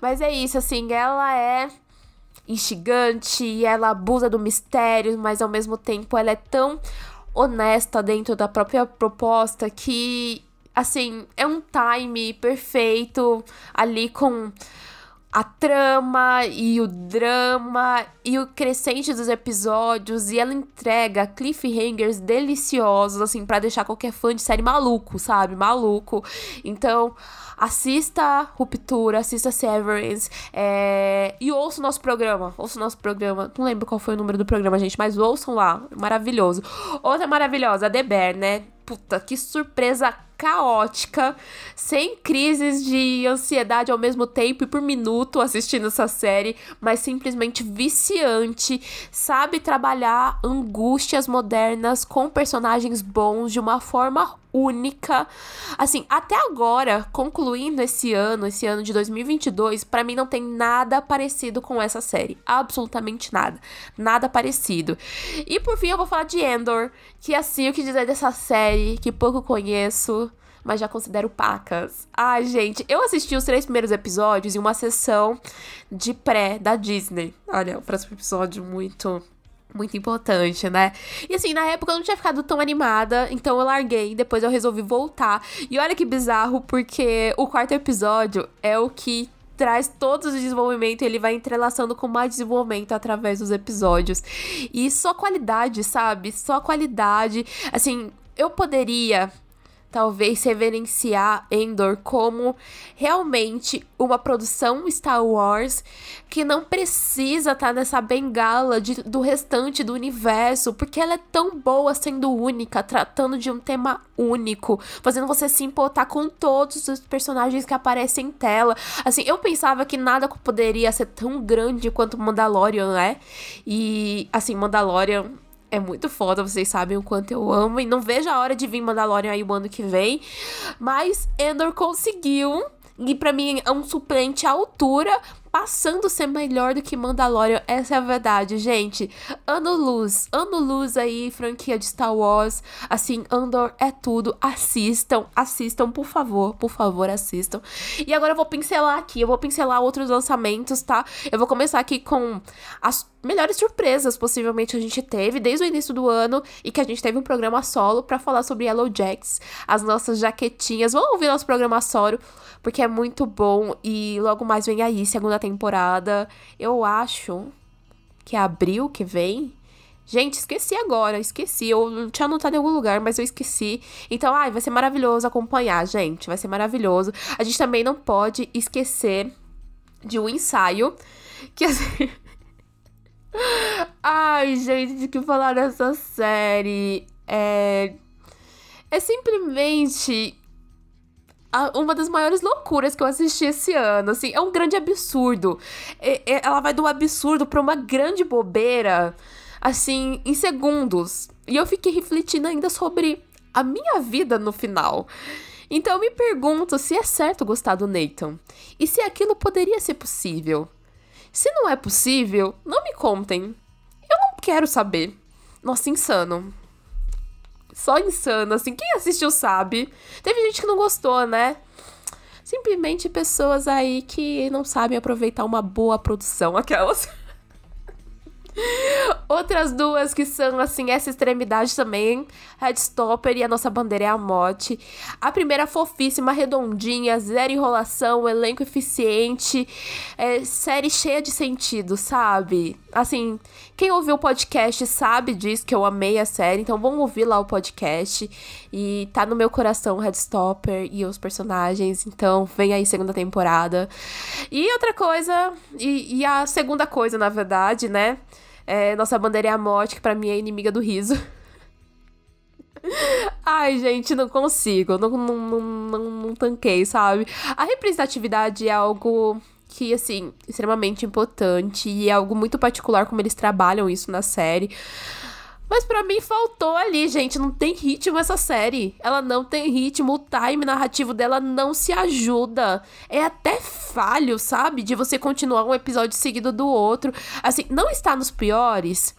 Mas é isso, assim, ela é instigante, ela abusa do mistério, mas ao mesmo tempo ela é tão honesta dentro da própria proposta que, assim, é um time perfeito ali com a trama e o drama e o crescente dos episódios e ela entrega cliffhangers deliciosos assim para deixar qualquer fã de série maluco, sabe? Maluco. Então, assista Ruptura, assista Severance é... e ouça o nosso programa. Ouça o nosso programa. Não lembro qual foi o número do programa, gente, mas ouçam lá. Maravilhoso. Outra maravilhosa, The Bear, né? Puta, que surpresa caótica, sem crises de ansiedade ao mesmo tempo e por minuto assistindo essa série, mas simplesmente viciante, sabe trabalhar angústias modernas com personagens bons de uma forma única. Assim, até agora, concluindo esse ano, esse ano de 2022, para mim não tem nada parecido com essa série, absolutamente nada, nada parecido. E por fim eu vou falar de Endor, que assim o que dizer dessa série que pouco conheço, mas já considero pacas. Ai, gente, eu assisti os três primeiros episódios em uma sessão de pré da Disney. Olha, o próximo episódio muito muito importante, né? E assim, na época eu não tinha ficado tão animada, então eu larguei, depois eu resolvi voltar. E olha que bizarro, porque o quarto episódio é o que traz todos os desenvolvimento, ele vai entrelaçando com mais desenvolvimento através dos episódios. E só qualidade, sabe? Só qualidade. Assim, eu poderia talvez reverenciar Endor como realmente uma produção Star Wars que não precisa estar tá nessa bengala de, do restante do universo, porque ela é tão boa sendo única, tratando de um tema único, fazendo você se importar com todos os personagens que aparecem em tela. Assim, eu pensava que nada poderia ser tão grande quanto Mandalorian é. E, assim, Mandalorian é muito foda, vocês sabem o quanto eu amo. E não vejo a hora de vir Mandalorian aí o ano que vem. Mas Endor conseguiu. E para mim é um suplente à altura passando a ser melhor do que Mandalorian. Essa é a verdade, gente. Ano luz, ano luz aí, franquia de Star Wars. Assim, Andor é tudo. Assistam, assistam, por favor, por favor, assistam. E agora eu vou pincelar aqui, eu vou pincelar outros lançamentos, tá? Eu vou começar aqui com as melhores surpresas possivelmente a gente teve desde o início do ano e que a gente teve um programa solo para falar sobre Yellow Jacks, as nossas jaquetinhas. Vamos ouvir nosso programa solo porque é muito bom e logo mais vem aí segunda temporada. Eu acho que é abril que vem. Gente, esqueci agora, esqueci. Eu tinha anotado em algum lugar, mas eu esqueci. Então, ai, vai ser maravilhoso acompanhar, gente. Vai ser maravilhoso. A gente também não pode esquecer de um ensaio. Que assim. [LAUGHS] ai, gente, de que falar dessa série? É. É simplesmente uma das maiores loucuras que eu assisti esse ano. Assim, é um grande absurdo. ela vai do absurdo pra uma grande bobeira, assim, em segundos. E eu fiquei refletindo ainda sobre a minha vida no final. Então eu me pergunto se é certo gostar do Nathan. E se aquilo poderia ser possível. Se não é possível, não me contem. Eu não quero saber. Nossa, insano só insano, assim. Quem assistiu sabe. Teve gente que não gostou, né? Simplesmente pessoas aí que não sabem aproveitar uma boa produção, [LAUGHS] aquelas. Outras duas que são, assim, essa extremidade também. Headstopper e a nossa bandeira é a morte. A primeira fofíssima, redondinha, zero enrolação, elenco eficiente, é, série cheia de sentido, sabe? Assim, quem ouviu o podcast sabe disso, que eu amei a série, então vamos ouvir lá o podcast. E tá no meu coração Headstopper e os personagens, então vem aí segunda temporada. E outra coisa, e, e a segunda coisa, na verdade, né? É, nossa bandeira é a morte, que pra mim é inimiga do riso. [LAUGHS] Ai, gente, não consigo. Não, não, não, não, não tanquei, sabe? A representatividade é algo que, assim, extremamente importante e é algo muito particular como eles trabalham isso na série. Mas para mim faltou ali, gente. Não tem ritmo essa série. Ela não tem ritmo. O time narrativo dela não se ajuda. É até falho, sabe? De você continuar um episódio seguido do outro. Assim, não está nos piores.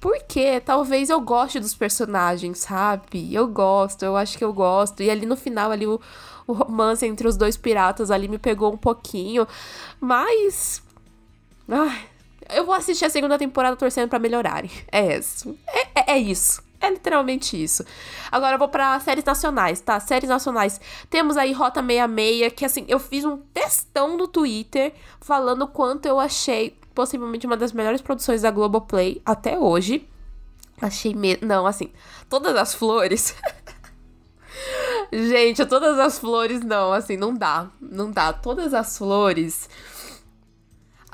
Porque talvez eu goste dos personagens, sabe? Eu gosto, eu acho que eu gosto. E ali no final, ali o, o [LAUGHS] romance entre os dois piratas ali me pegou um pouquinho. Mas. Ai, eu vou assistir a segunda temporada torcendo para melhorarem. É isso. É, é, é, isso. É literalmente isso. Agora eu vou para séries nacionais, tá? Séries nacionais. Temos aí Rota 66, que assim, eu fiz um testão no Twitter falando quanto eu achei possivelmente uma das melhores produções da Globoplay até hoje. Achei me... Não, assim, todas as flores. [LAUGHS] Gente, todas as flores não, assim, não dá. Não dá. Todas as flores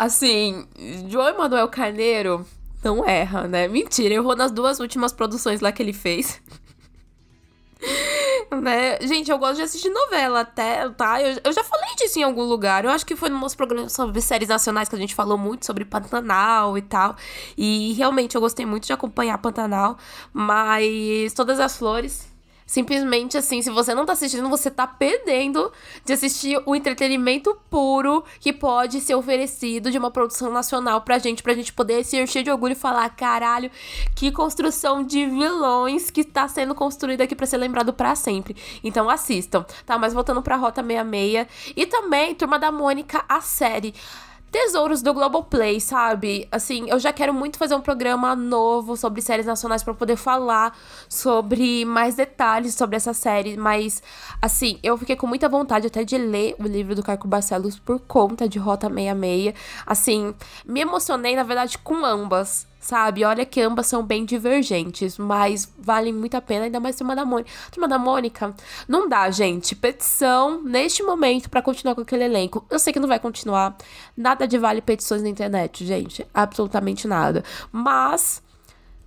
Assim, João Emanuel Carneiro não erra, né? Mentira, errou nas duas últimas produções lá que ele fez. [LAUGHS] né? Gente, eu gosto de assistir novela até, tá? Eu, eu já falei disso em algum lugar. Eu acho que foi no nosso programa sobre séries nacionais que a gente falou muito sobre Pantanal e tal. E realmente eu gostei muito de acompanhar Pantanal. Mas Todas as Flores Simplesmente assim, se você não tá assistindo, você tá perdendo de assistir o entretenimento puro que pode ser oferecido de uma produção nacional pra gente, pra gente poder se encher de orgulho e falar: caralho, que construção de vilões que tá sendo construída aqui pra ser lembrado para sempre. Então assistam, tá? Mas voltando pra Rota 66 e também Turma da Mônica, a série tesouros do Globoplay, sabe? Assim, eu já quero muito fazer um programa novo sobre séries nacionais para poder falar sobre mais detalhes sobre essa série, mas assim, eu fiquei com muita vontade até de ler o livro do Carco Barcelos por conta de Rota 66. Assim, me emocionei na verdade com ambas sabe? Olha que ambas são bem divergentes, mas valem muito a pena, ainda mais Turma da Mônica. Turma da Mônica, não dá, gente. Petição neste momento para continuar com aquele elenco. Eu sei que não vai continuar. Nada de vale petições na internet, gente. Absolutamente nada. Mas.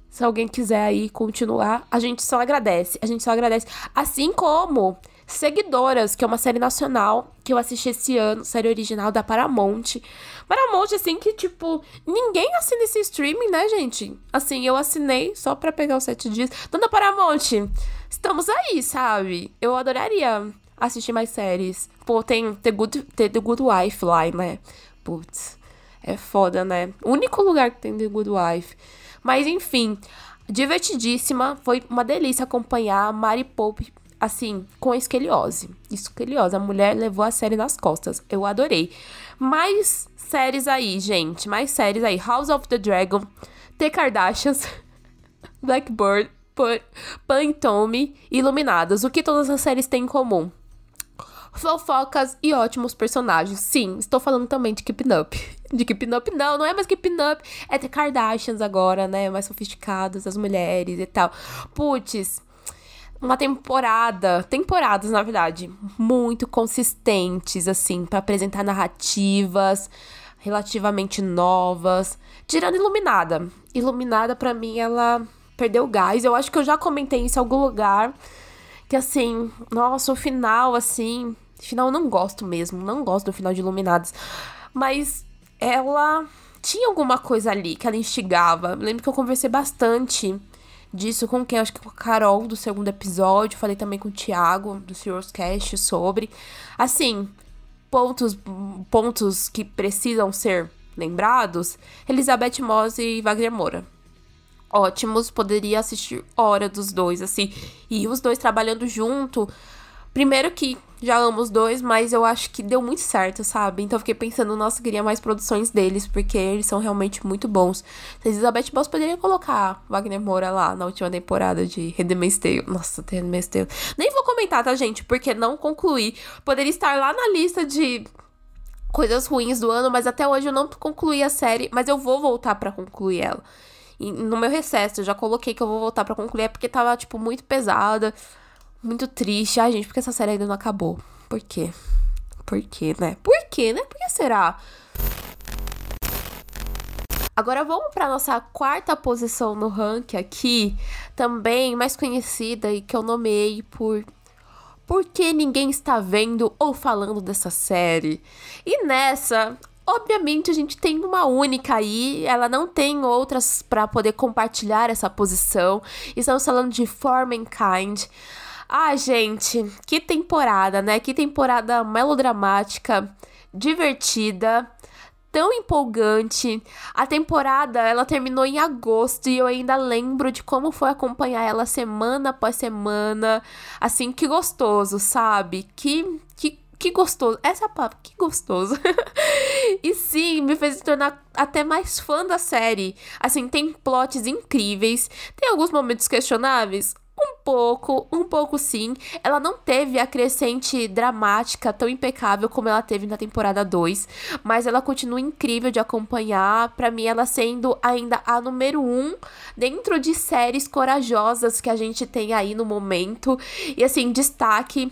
Se alguém quiser aí continuar, a gente só agradece. A gente só agradece. Assim como Seguidoras, que é uma série nacional que eu assisti esse ano, série original da Paramount. Paramount, assim, que, tipo, ninguém assina esse streaming, né, gente? Assim, eu assinei só pra pegar os sete dias. Dona Paramount, estamos aí, sabe? Eu adoraria assistir mais séries. Pô, tem The Good, The, The Good Wife lá, né? Putz, é foda, né? O único lugar que tem The Good Wife. Mas, enfim, divertidíssima. Foi uma delícia acompanhar a Mari Pope assim, com esqueliose. Esqueliose, a mulher levou a série nas costas. Eu adorei. Mais séries aí, gente. Mais séries aí. House of the Dragon, The Kardashians, [LAUGHS] Blackbird, Pan Tommy, Iluminadas. O que todas as séries têm em comum? Fofocas e ótimos personagens. Sim, estou falando também de Keeping Up. De Keeping Up, não, não é mais Keeping Up. É The Kardashians agora, né? Mais sofisticadas, as mulheres e tal. Putz, uma temporada, temporadas na verdade, muito consistentes assim para apresentar narrativas relativamente novas, tirando Iluminada. Iluminada para mim ela perdeu gás. Eu acho que eu já comentei isso em algum lugar que assim, nossa, o final assim, final eu não gosto mesmo, não gosto do final de Iluminadas, mas ela tinha alguma coisa ali que ela instigava. Lembro que eu conversei bastante disso com quem? Acho que com a Carol do segundo episódio. Falei também com o Thiago do Serious Cast sobre. Assim, pontos, pontos que precisam ser lembrados: Elizabeth Moss e Wagner Moura. Ótimos, poderia assistir hora dos dois, assim. E os dois trabalhando junto. Primeiro que já amo os dois, mas eu acho que deu muito certo, sabe? Então eu fiquei pensando, nossa, queria mais produções deles, porque eles são realmente muito bons. Se Elizabeth Boss poderia colocar Wagner Moura lá na última temporada de Handmaid's Tale. Nossa, Handmaid's Tale. Nem vou comentar, tá, gente? Porque não concluí. Poderia estar lá na lista de coisas ruins do ano, mas até hoje eu não concluí a série, mas eu vou voltar para concluir ela. E no meu recesso, eu já coloquei que eu vou voltar para concluir, é porque tava, tipo, muito pesada, muito triste. Ai, gente, porque essa série ainda não acabou? Por quê? Por quê, né? Por quê, né? Por que será? Agora vamos para nossa quarta posição no ranking aqui, também mais conhecida e que eu nomeei por por que ninguém está vendo ou falando dessa série? E nessa, obviamente a gente tem uma única aí, ela não tem outras para poder compartilhar essa posição. Estamos falando de For Mankind. Ah, gente, que temporada, né? Que temporada melodramática, divertida tão empolgante. A temporada, ela terminou em agosto e eu ainda lembro de como foi acompanhar ela semana após semana. Assim, que gostoso, sabe? Que que que gostoso. Essa é a palavra, que gostoso. [LAUGHS] e sim, me fez tornar até mais fã da série. Assim, tem plots incríveis, tem alguns momentos questionáveis, um pouco, um pouco sim. Ela não teve a crescente dramática tão impecável como ela teve na temporada 2, mas ela continua incrível de acompanhar. Para mim, ela sendo ainda a número 1 um dentro de séries corajosas que a gente tem aí no momento. E assim, destaque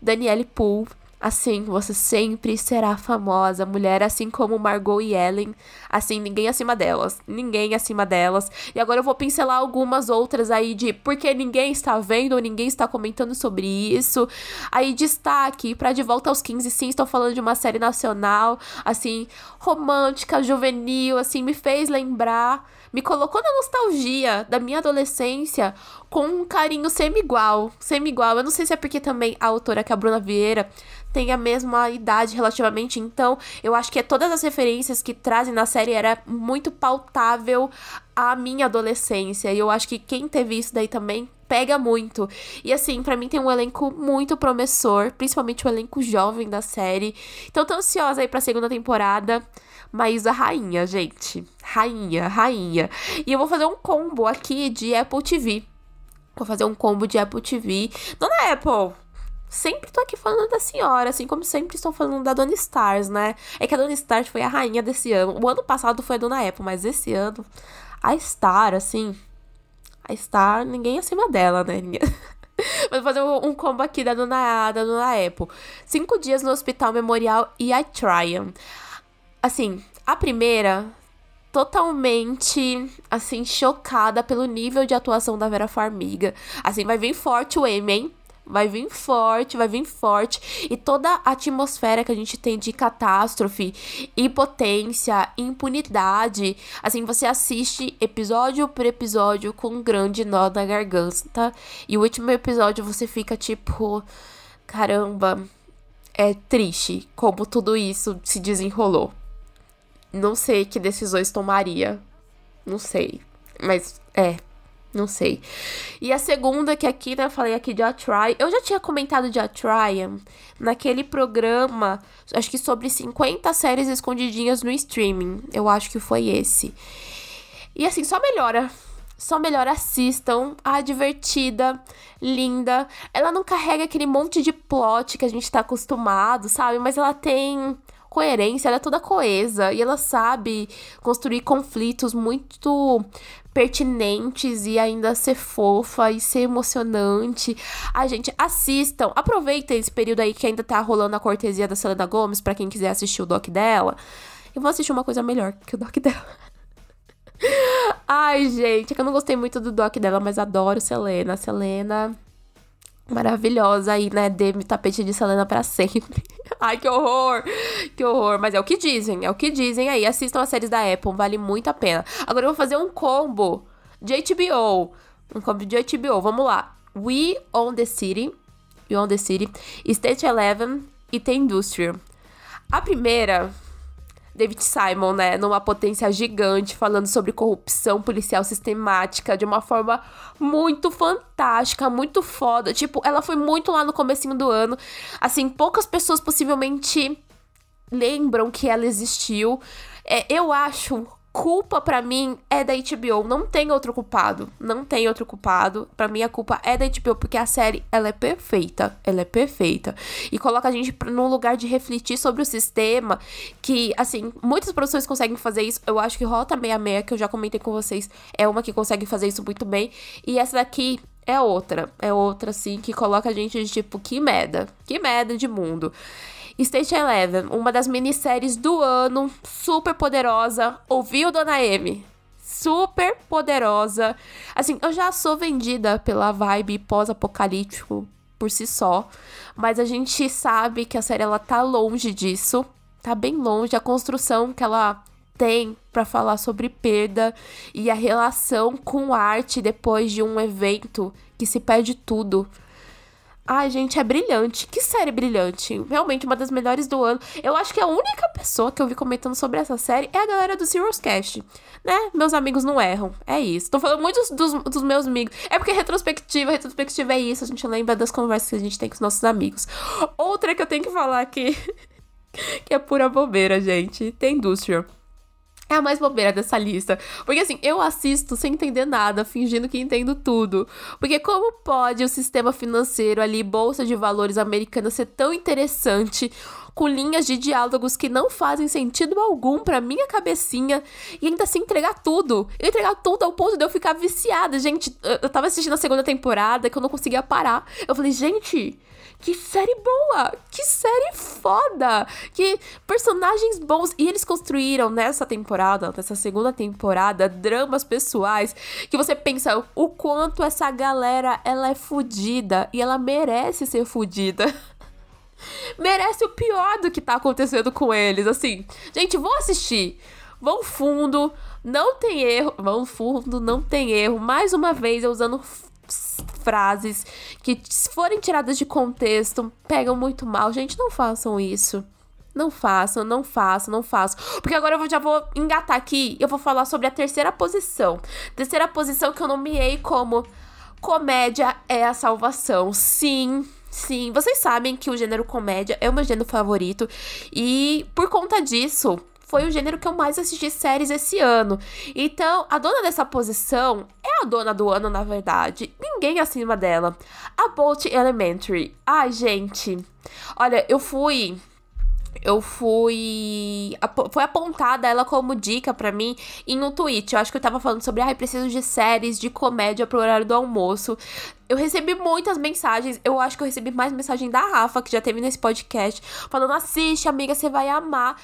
Danielle Poole Assim, você sempre será famosa, mulher, assim como Margot e Ellen. Assim, ninguém acima delas. Ninguém acima delas. E agora eu vou pincelar algumas outras aí de porque ninguém está vendo ou ninguém está comentando sobre isso. Aí, destaque para De Volta aos 15, sim, estou falando de uma série nacional, assim, romântica, juvenil, assim, me fez lembrar me colocou na nostalgia da minha adolescência com um carinho semi-igual. Semi-igual. Eu não sei se é porque também a autora, que é a Bruna Vieira, tem a mesma idade relativamente, então eu acho que é todas as referências que trazem na série era muito pautável à minha adolescência. E eu acho que quem teve isso daí também pega muito. E assim, para mim tem um elenco muito promissor, principalmente o elenco jovem da série. Então tô ansiosa aí pra segunda temporada. Maísa rainha, gente. Rainha, rainha. E eu vou fazer um combo aqui de Apple TV. Vou fazer um combo de Apple TV. Dona Apple, sempre tô aqui falando da senhora, assim como sempre estou falando da Dona Stars, né? É que a Dona Stars foi a rainha desse ano. O ano passado foi a Dona Apple, mas esse ano, a Star, assim. A Star, ninguém acima dela, né? [LAUGHS] Vou fazer um combo aqui da Dona, da Dona Apple. Cinco dias no Hospital Memorial e I Tryon. Assim, a primeira totalmente, assim, chocada pelo nível de atuação da Vera Farmiga. Assim, vai vir forte o M, hein? Vai vir forte, vai vir forte. E toda a atmosfera que a gente tem de catástrofe, impotência, impunidade. Assim, você assiste episódio por episódio com um grande nó na garganta. E o último episódio você fica tipo. Caramba, é triste como tudo isso se desenrolou. Não sei que decisões tomaria. Não sei. Mas é, não sei. E a segunda, que aqui, né, eu falei aqui de A Try. Eu já tinha comentado de A Try naquele programa, acho que sobre 50 séries escondidinhas no streaming. Eu acho que foi esse. E assim, só melhora. Só melhor assistam. A divertida, linda. Ela não carrega aquele monte de plot que a gente tá acostumado, sabe? Mas ela tem coerência, ela é toda coesa e ela sabe construir conflitos muito pertinentes e ainda ser fofa e ser emocionante. A gente assistam, aproveitem esse período aí que ainda tá rolando a cortesia da Selena Gomes para quem quiser assistir o doc dela. Eu vou assistir uma coisa melhor que o doc dela. [LAUGHS] Ai, gente, é que eu não gostei muito do doc dela, mas adoro Selena. Selena maravilhosa aí, né? Dê-me tapete de Selena para sempre. [LAUGHS] Ai, que horror! Que horror. Mas é o que dizem, é o que dizem aí. Assistam as séries da Apple, vale muito a pena. Agora eu vou fazer um combo de HBO. Um combo de HBO, vamos lá. We Own the City. We Own the City. State Eleven e The Industrial. A primeira David Simon, né, numa potência gigante, falando sobre corrupção policial sistemática de uma forma muito fantástica, muito foda. Tipo, ela foi muito lá no comecinho do ano. Assim, poucas pessoas possivelmente lembram que ela existiu. É, eu acho culpa para mim é da HBO, não tem outro culpado, não tem outro culpado. Para mim a culpa é da HBO porque a série ela é perfeita, ela é perfeita. E coloca a gente num lugar de refletir sobre o sistema que assim, muitas produções conseguem fazer isso. Eu acho que Rota 66 que eu já comentei com vocês é uma que consegue fazer isso muito bem. E essa daqui é outra, é outra assim que coloca a gente de tipo que merda, que merda de mundo. State Eleven, uma das minisséries do ano, super poderosa. Ouviu, Dona M? Super poderosa. Assim, eu já sou vendida pela vibe pós-apocalíptico por si só, mas a gente sabe que a série ela tá longe disso, tá bem longe a construção que ela tem para falar sobre perda e a relação com arte depois de um evento que se perde tudo. Ai, gente, é brilhante. Que série brilhante. Realmente, uma das melhores do ano. Eu acho que a única pessoa que eu vi comentando sobre essa série é a galera do Serious Cast. Né? Meus amigos não erram. É isso. Tô falando muito dos, dos, meus amigos. É porque retrospectiva, retrospectiva é isso. A gente lembra das conversas que a gente tem com os nossos amigos. Outra que eu tenho que falar aqui, [LAUGHS] que é pura bobeira, gente. Tem Industrial é a mais bobeira dessa lista. Porque assim, eu assisto sem entender nada, fingindo que entendo tudo. Porque como pode o sistema financeiro ali, bolsa de valores americana ser tão interessante, com linhas de diálogos que não fazem sentido algum pra minha cabecinha, e ainda assim entregar tudo. Eu entregar tudo ao ponto de eu ficar viciada. Gente, eu tava assistindo a segunda temporada que eu não conseguia parar. Eu falei, gente, que série boa! Que série foda! Que personagens bons. E eles construíram nessa temporada, nessa segunda temporada, dramas pessoais que você pensa o quanto essa galera ela é fodida e ela merece ser fodida. [LAUGHS] merece o pior do que tá acontecendo com eles. Assim, gente, vão assistir. Vão fundo, não tem erro. Vão fundo, não tem erro. Mais uma vez, eu usando frases que, se forem tiradas de contexto, pegam muito mal. Gente, não façam isso. Não façam, não façam, não façam. Porque agora eu já vou engatar aqui eu vou falar sobre a terceira posição. Terceira posição que eu nomeei como comédia é a salvação. Sim, sim. Vocês sabem que o gênero comédia é o meu gênero favorito. E por conta disso, foi o gênero que eu mais assisti séries esse ano. Então, a dona dessa posição é a dona do ano, na verdade. Ninguém acima dela. A Bolt Elementary. Ai, gente. Olha, eu fui eu fui. Foi apontada ela como dica para mim em um tweet. Eu acho que eu tava falando sobre, ai, ah, preciso de séries de comédia pro horário do almoço. Eu recebi muitas mensagens. Eu acho que eu recebi mais mensagem da Rafa, que já teve nesse podcast, falando: assiste, amiga, você vai amar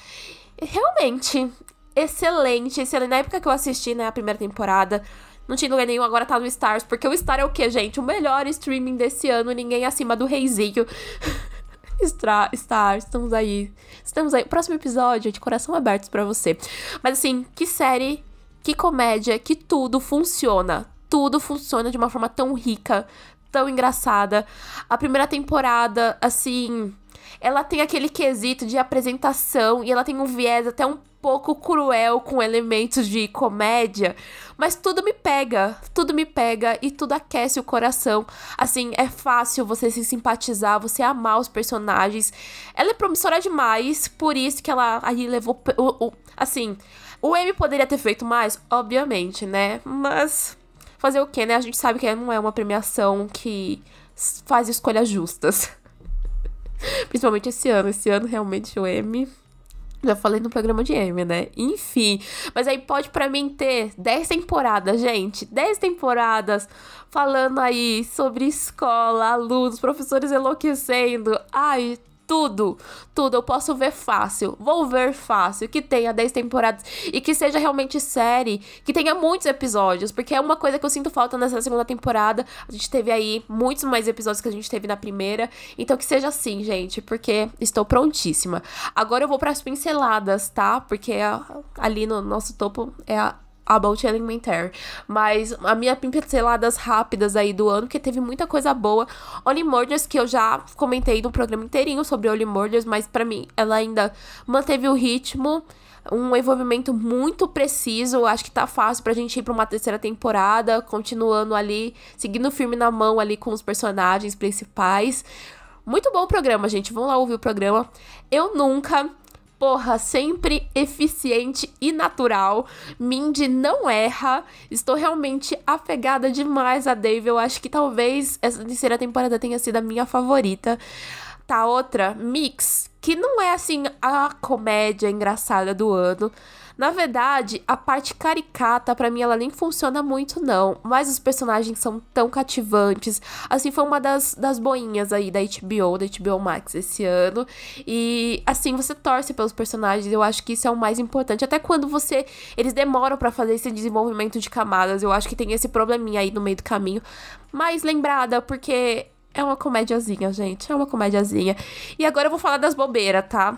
realmente excelente, excelente. Na época que eu assisti, né, a primeira temporada, não tinha lugar nenhum, agora tá no Stars, porque o Star é o quê, gente? O melhor streaming desse ano, ninguém acima do reizinho. [LAUGHS] Star, estamos aí. Estamos aí. Próximo episódio de coração aberto para você. Mas assim, que série, que comédia, que tudo funciona. Tudo funciona de uma forma tão rica, tão engraçada. A primeira temporada, assim, ela tem aquele quesito de apresentação e ela tem um viés até um pouco cruel com elementos de comédia, mas tudo me pega, tudo me pega e tudo aquece o coração. Assim, é fácil você se simpatizar, você amar os personagens. Ela é promissora demais, por isso que ela aí levou o, o assim, o M poderia ter feito mais, obviamente, né? Mas fazer o quê, né? A gente sabe que não é uma premiação que faz escolhas justas. [LAUGHS] Principalmente esse ano. Esse ano, realmente, o M. Já falei no programa de M, né? Enfim. Mas aí pode para mim ter 10 temporadas, gente. 10 temporadas falando aí sobre escola, alunos, professores enlouquecendo. Ai, tudo, tudo. Eu posso ver fácil, vou ver fácil, que tenha 10 temporadas e que seja realmente série, que tenha muitos episódios, porque é uma coisa que eu sinto falta nessa segunda temporada. A gente teve aí muitos mais episódios que a gente teve na primeira, então que seja assim, gente, porque estou prontíssima. Agora eu vou para as pinceladas, tá? Porque ali no nosso topo é a About Elementary. Mas a minha pinceladas rápidas aí do ano, que teve muita coisa boa. Only Murders, que eu já comentei no programa inteirinho sobre Only Murders, mas para mim ela ainda manteve o ritmo um envolvimento muito preciso. Acho que tá fácil pra gente ir pra uma terceira temporada, continuando ali, seguindo o filme na mão ali com os personagens principais. Muito bom o programa, gente. Vamos lá ouvir o programa. Eu nunca porra, sempre eficiente e natural. Mindy não erra. Estou realmente apegada demais a Dave. Eu acho que talvez essa terceira temporada tenha sido a minha favorita. Tá outra, Mix, que não é assim a comédia engraçada do ano. Na verdade, a parte caricata, para mim, ela nem funciona muito, não. Mas os personagens são tão cativantes. Assim, foi uma das, das boinhas aí da HBO, da HBO Max esse ano. E, assim, você torce pelos personagens. Eu acho que isso é o mais importante. Até quando você. Eles demoram para fazer esse desenvolvimento de camadas. Eu acho que tem esse probleminha aí no meio do caminho. Mas lembrada, porque é uma comédiazinha, gente. É uma comédiazinha. E agora eu vou falar das bobeiras, tá?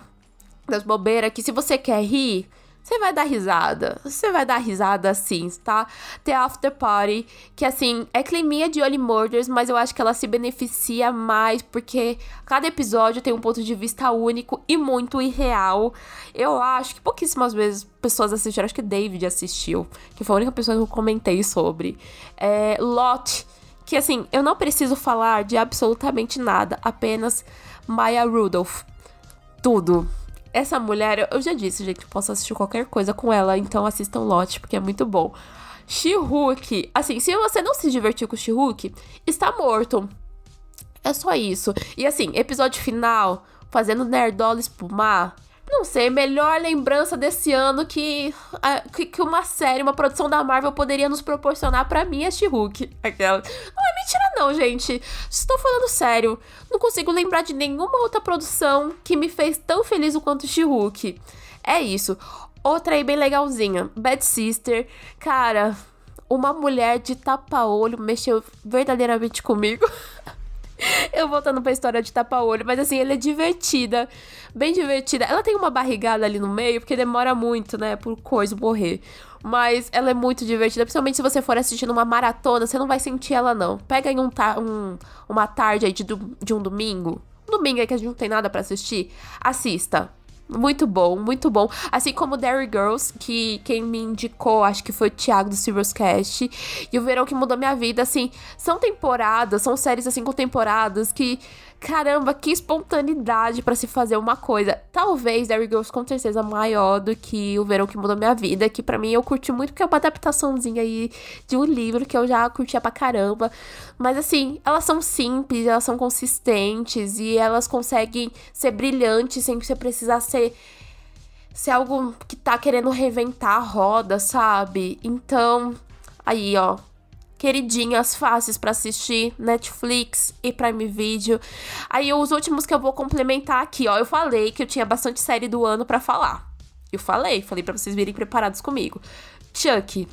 Das bobeiras que se você quer rir você vai dar risada. Você vai dar risada assim, tá? The After Party, que assim, é climinha de Only Murders, mas eu acho que ela se beneficia mais porque cada episódio tem um ponto de vista único e muito irreal. Eu acho que pouquíssimas vezes pessoas assistiram, acho que David assistiu, que foi a única pessoa que eu comentei sobre. É, Lot, que assim, eu não preciso falar de absolutamente nada, apenas Maya Rudolph. Tudo essa mulher, eu já disse, gente, eu posso assistir qualquer coisa com ela, então assistam Lot, porque é muito bom. She-Hulk, assim, se você não se divertiu com She-Hulk, está morto. É só isso. E assim, episódio final, fazendo Nerdola espumar. Não sei, melhor lembrança desse ano que, que, uma série, uma produção da Marvel poderia nos proporcionar para mim é She-Hulk. Aquela. Não é mentira, não, gente. Estou falando sério. Não consigo lembrar de nenhuma outra produção que me fez tão feliz quanto She-Hulk. É isso. Outra aí bem legalzinha. Bad Sister. Cara, uma mulher de tapa-olho mexeu verdadeiramente comigo. [LAUGHS] [LAUGHS] Eu voltando pra história de tapa-olho, mas assim, ele é divertida, bem divertida. Ela tem uma barrigada ali no meio, porque demora muito, né, por coisa morrer. Mas ela é muito divertida, principalmente se você for assistindo uma maratona, você não vai sentir ela, não. Pega em um, um uma tarde aí de, de um domingo, domingo aí que a gente não tem nada para assistir, assista. Muito bom, muito bom. Assim como Dairy Girls, que quem me indicou, acho que foi o Thiago do Silver's Cast. E o Verão que Mudou Minha Vida, assim, são temporadas, são séries assim com temporadas que caramba, que espontaneidade para se fazer uma coisa. Talvez Dairy Girls com certeza maior do que O Verão que Mudou Minha Vida, que para mim eu curti muito, porque é uma adaptaçãozinha aí de um livro que eu já curtia pra caramba. Mas assim, elas são simples, elas são consistentes e elas conseguem ser brilhantes sem você precisar ser ser algo que tá querendo reventar a roda, sabe? Então, aí, ó, queridinhas fáceis para assistir, Netflix e Prime Video. Aí os últimos que eu vou complementar aqui, ó, eu falei que eu tinha bastante série do ano para falar. Eu falei, falei para vocês virem preparados comigo. Chuck,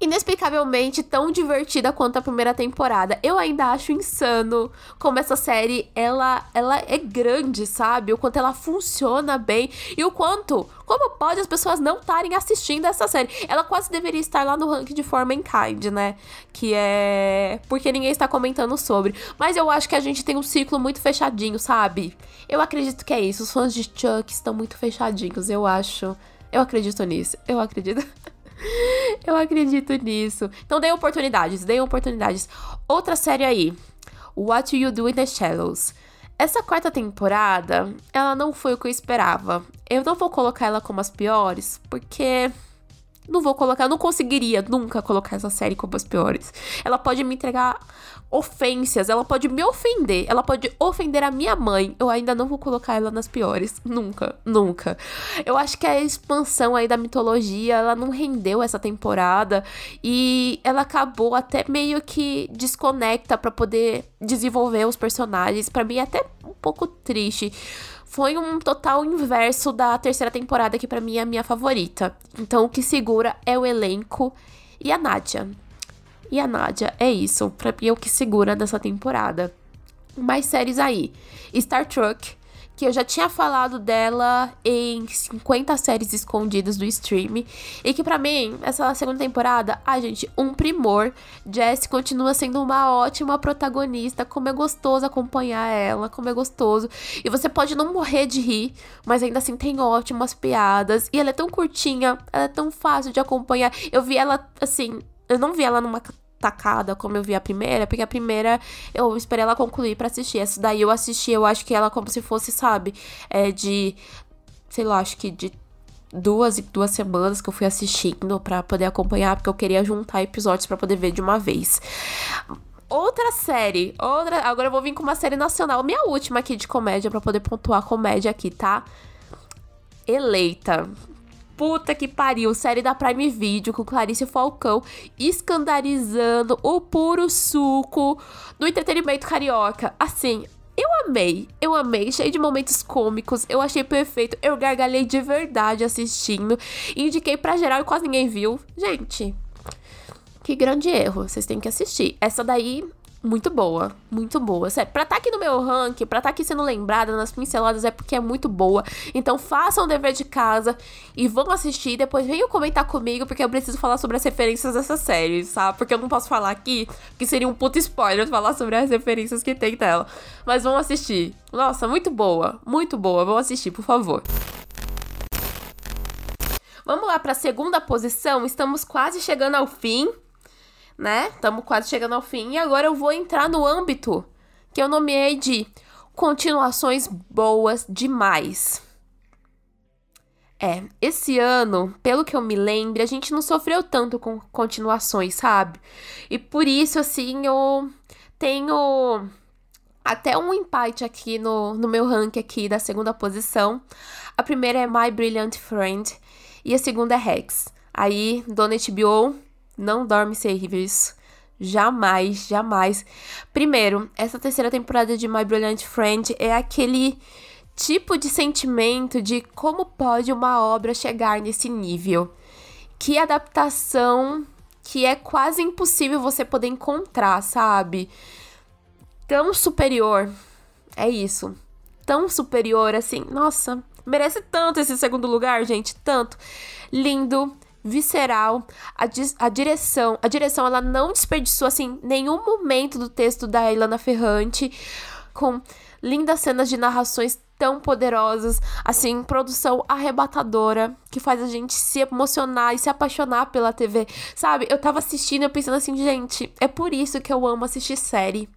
inexplicavelmente tão divertida quanto a primeira temporada. Eu ainda acho insano como essa série ela ela é grande, sabe? O quanto ela funciona bem e o quanto como pode as pessoas não estarem assistindo essa série? Ela quase deveria estar lá no ranking de Kind, né? Que é porque ninguém está comentando sobre. Mas eu acho que a gente tem um ciclo muito fechadinho, sabe? Eu acredito que é isso. Os fãs de Chuck estão muito fechadinhos, eu acho. Eu acredito nisso. Eu acredito. [LAUGHS] [LAUGHS] Eu acredito nisso. Então dê oportunidades, dê oportunidades. Outra série aí. What You Do in the Shadows. Essa quarta temporada, ela não foi o que eu esperava. Eu não vou colocar ela como as piores, porque não vou colocar, não conseguiria nunca colocar essa série como as piores. Ela pode me entregar ofensas, ela pode me ofender, ela pode ofender a minha mãe. Eu ainda não vou colocar ela nas piores. Nunca, nunca. Eu acho que a expansão aí da mitologia, ela não rendeu essa temporada e ela acabou até meio que desconecta para poder desenvolver os personagens. Para mim é até um pouco triste foi um total inverso da terceira temporada, que para mim é a minha favorita. Então, o que segura é o elenco e a Nádia. E a Nádia, é isso. Pra mim é o que segura dessa temporada. Mais séries aí. Star Trek, que eu já tinha falado dela em 50 séries escondidas do stream. E que para mim, essa segunda temporada, a gente, um primor. Jess continua sendo uma ótima protagonista. Como é gostoso acompanhar ela, como é gostoso. E você pode não morrer de rir, mas ainda assim tem ótimas piadas. E ela é tão curtinha, ela é tão fácil de acompanhar. Eu vi ela, assim, eu não vi ela numa tacada como eu vi a primeira, porque a primeira eu esperei ela concluir para assistir. Essa daí eu assisti, eu acho que ela como se fosse, sabe, é de sei lá, acho que de duas e duas semanas que eu fui assistindo para poder acompanhar, porque eu queria juntar episódios para poder ver de uma vez. Outra série, outra, agora eu vou vir com uma série nacional, minha última aqui de comédia para poder pontuar comédia aqui, tá? Eleita. Puta que pariu, série da Prime Video com Clarice Falcão escandalizando o puro suco do entretenimento carioca. Assim, eu amei, eu amei, cheio de momentos cômicos, eu achei perfeito, eu gargalhei de verdade assistindo, indiquei pra geral e quase ninguém viu. Gente, que grande erro, vocês têm que assistir. Essa daí muito boa, muito boa. Sério, pra estar tá aqui no meu ranking, pra estar tá aqui sendo lembrada nas pinceladas é porque é muito boa. Então façam o dever de casa e vão assistir. Depois venham comentar comigo, porque eu preciso falar sobre as referências dessa série, sabe? Porque eu não posso falar aqui, que seria um puto spoiler falar sobre as referências que tem dela. Mas vão assistir. Nossa, muito boa, muito boa. Vão assistir, por favor. Vamos lá para a segunda posição. Estamos quase chegando ao fim né? Estamos quase chegando ao fim. E agora eu vou entrar no âmbito que eu nomeei de continuações boas demais. É, esse ano, pelo que eu me lembro, a gente não sofreu tanto com continuações, sabe? E por isso, assim, eu tenho até um empate aqui no, no meu ranking aqui da segunda posição. A primeira é My Brilliant Friend e a segunda é Rex. Aí, Dona HBO, não dorme Rivers. Jamais, jamais. Primeiro, essa terceira temporada de My Brilliant Friend é aquele tipo de sentimento de como pode uma obra chegar nesse nível. Que adaptação que é quase impossível você poder encontrar, sabe? Tão superior. É isso. Tão superior assim. Nossa, merece tanto esse segundo lugar, gente, tanto. Lindo, visceral, a, di a direção, a direção ela não desperdiçou assim nenhum momento do texto da Ilana Ferrante com lindas cenas de narrações tão poderosas, assim, produção arrebatadora, que faz a gente se emocionar e se apaixonar pela TV. Sabe? Eu tava assistindo e pensando assim, gente, é por isso que eu amo assistir série.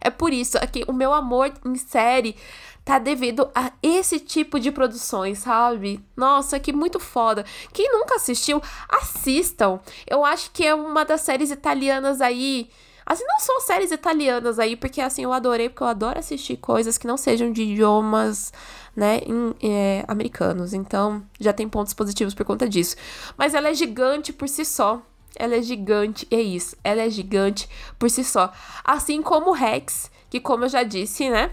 É por isso é que o meu amor em série tá devido a esse tipo de produções, sabe? Nossa, que muito foda. Quem nunca assistiu, assistam. Eu acho que é uma das séries italianas aí. Assim, não são séries italianas aí, porque assim, eu adorei, porque eu adoro assistir coisas que não sejam de idiomas, né, em, é, americanos. Então, já tem pontos positivos por conta disso. Mas ela é gigante por si só. Ela é gigante, é isso. Ela é gigante por si só. Assim como o Rex, que como eu já disse, né,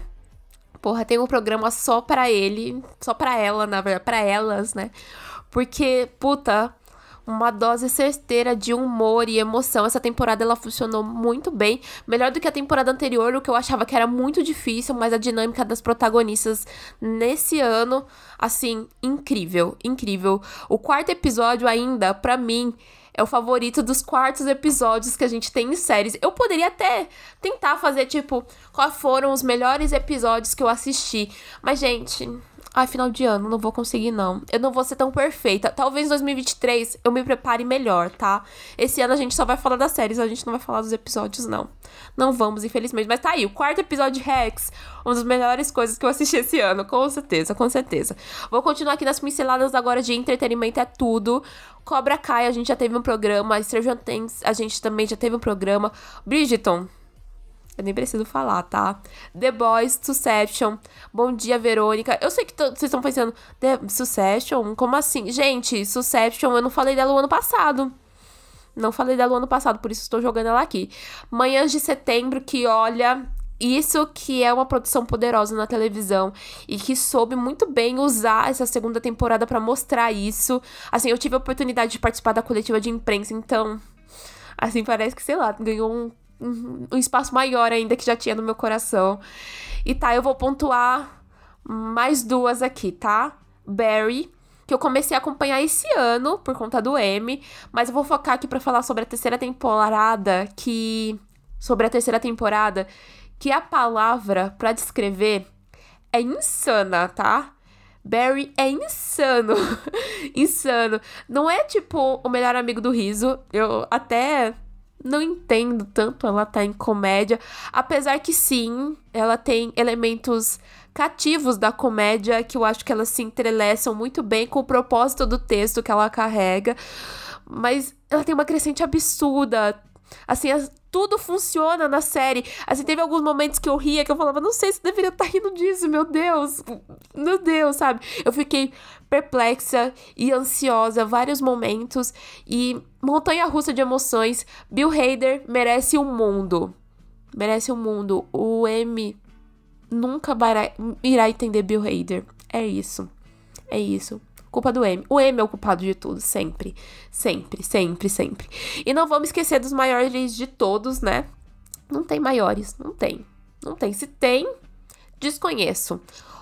porra, tem um programa só pra ele, só pra ela, na verdade, pra elas, né? Porque, puta, uma dose certeira de humor e emoção. Essa temporada ela funcionou muito bem, melhor do que a temporada anterior, o que eu achava que era muito difícil, mas a dinâmica das protagonistas nesse ano, assim, incrível, incrível. O quarto episódio ainda, para mim, é o favorito dos quartos episódios que a gente tem em séries. Eu poderia até tentar fazer, tipo, quais foram os melhores episódios que eu assisti. Mas, gente, Ai, final de ano, não vou conseguir, não. Eu não vou ser tão perfeita. Talvez em 2023 eu me prepare melhor, tá? Esse ano a gente só vai falar das séries, a gente não vai falar dos episódios, não. Não vamos, infelizmente. Mas tá aí, o quarto episódio de Rex, uma das melhores coisas que eu assisti esse ano, com certeza, com certeza. Vou continuar aqui nas pinceladas agora de entretenimento é tudo. Cobra Kai, a gente já teve um programa. Stranger Things, a gente também já teve um programa. Bridgeton, eu nem preciso falar, tá? The Boys, Succession. Bom dia, Verônica. Eu sei que vocês estão pensando, The Succession? Como assim? Gente, Succession, eu não falei dela o ano passado. Não falei dela o ano passado, por isso estou jogando ela aqui. Manhãs de setembro, que olha, isso que é uma produção poderosa na televisão e que soube muito bem usar essa segunda temporada para mostrar isso. Assim, eu tive a oportunidade de participar da coletiva de imprensa, então assim parece que sei lá, ganhou um um espaço maior ainda que já tinha no meu coração. E tá, eu vou pontuar mais duas aqui, tá? Barry, que eu comecei a acompanhar esse ano por conta do M, mas eu vou focar aqui para falar sobre a terceira temporada, que sobre a terceira temporada, que a palavra para descrever é insana, tá? Barry é insano. [LAUGHS] insano. Não é tipo o melhor amigo do riso. Eu até não entendo tanto ela tá em comédia. Apesar que sim, ela tem elementos cativos da comédia que eu acho que elas se entrelaçam muito bem com o propósito do texto que ela carrega. Mas ela tem uma crescente absurda. Assim, tudo funciona na série. Assim, teve alguns momentos que eu ria, que eu falava, não sei se deveria estar tá rindo disso, meu Deus. Meu Deus, sabe? Eu fiquei perplexa e ansiosa vários momentos. E montanha russa de emoções. Bill Hader merece o um mundo. Merece o um mundo. O M nunca irá entender Bill Hader. É isso. É isso. Culpa do M. O M é o culpado de tudo, sempre. Sempre, sempre, sempre. E não vamos esquecer dos maiores de todos, né? Não tem maiores, não tem. Não tem. Se tem, desconheço.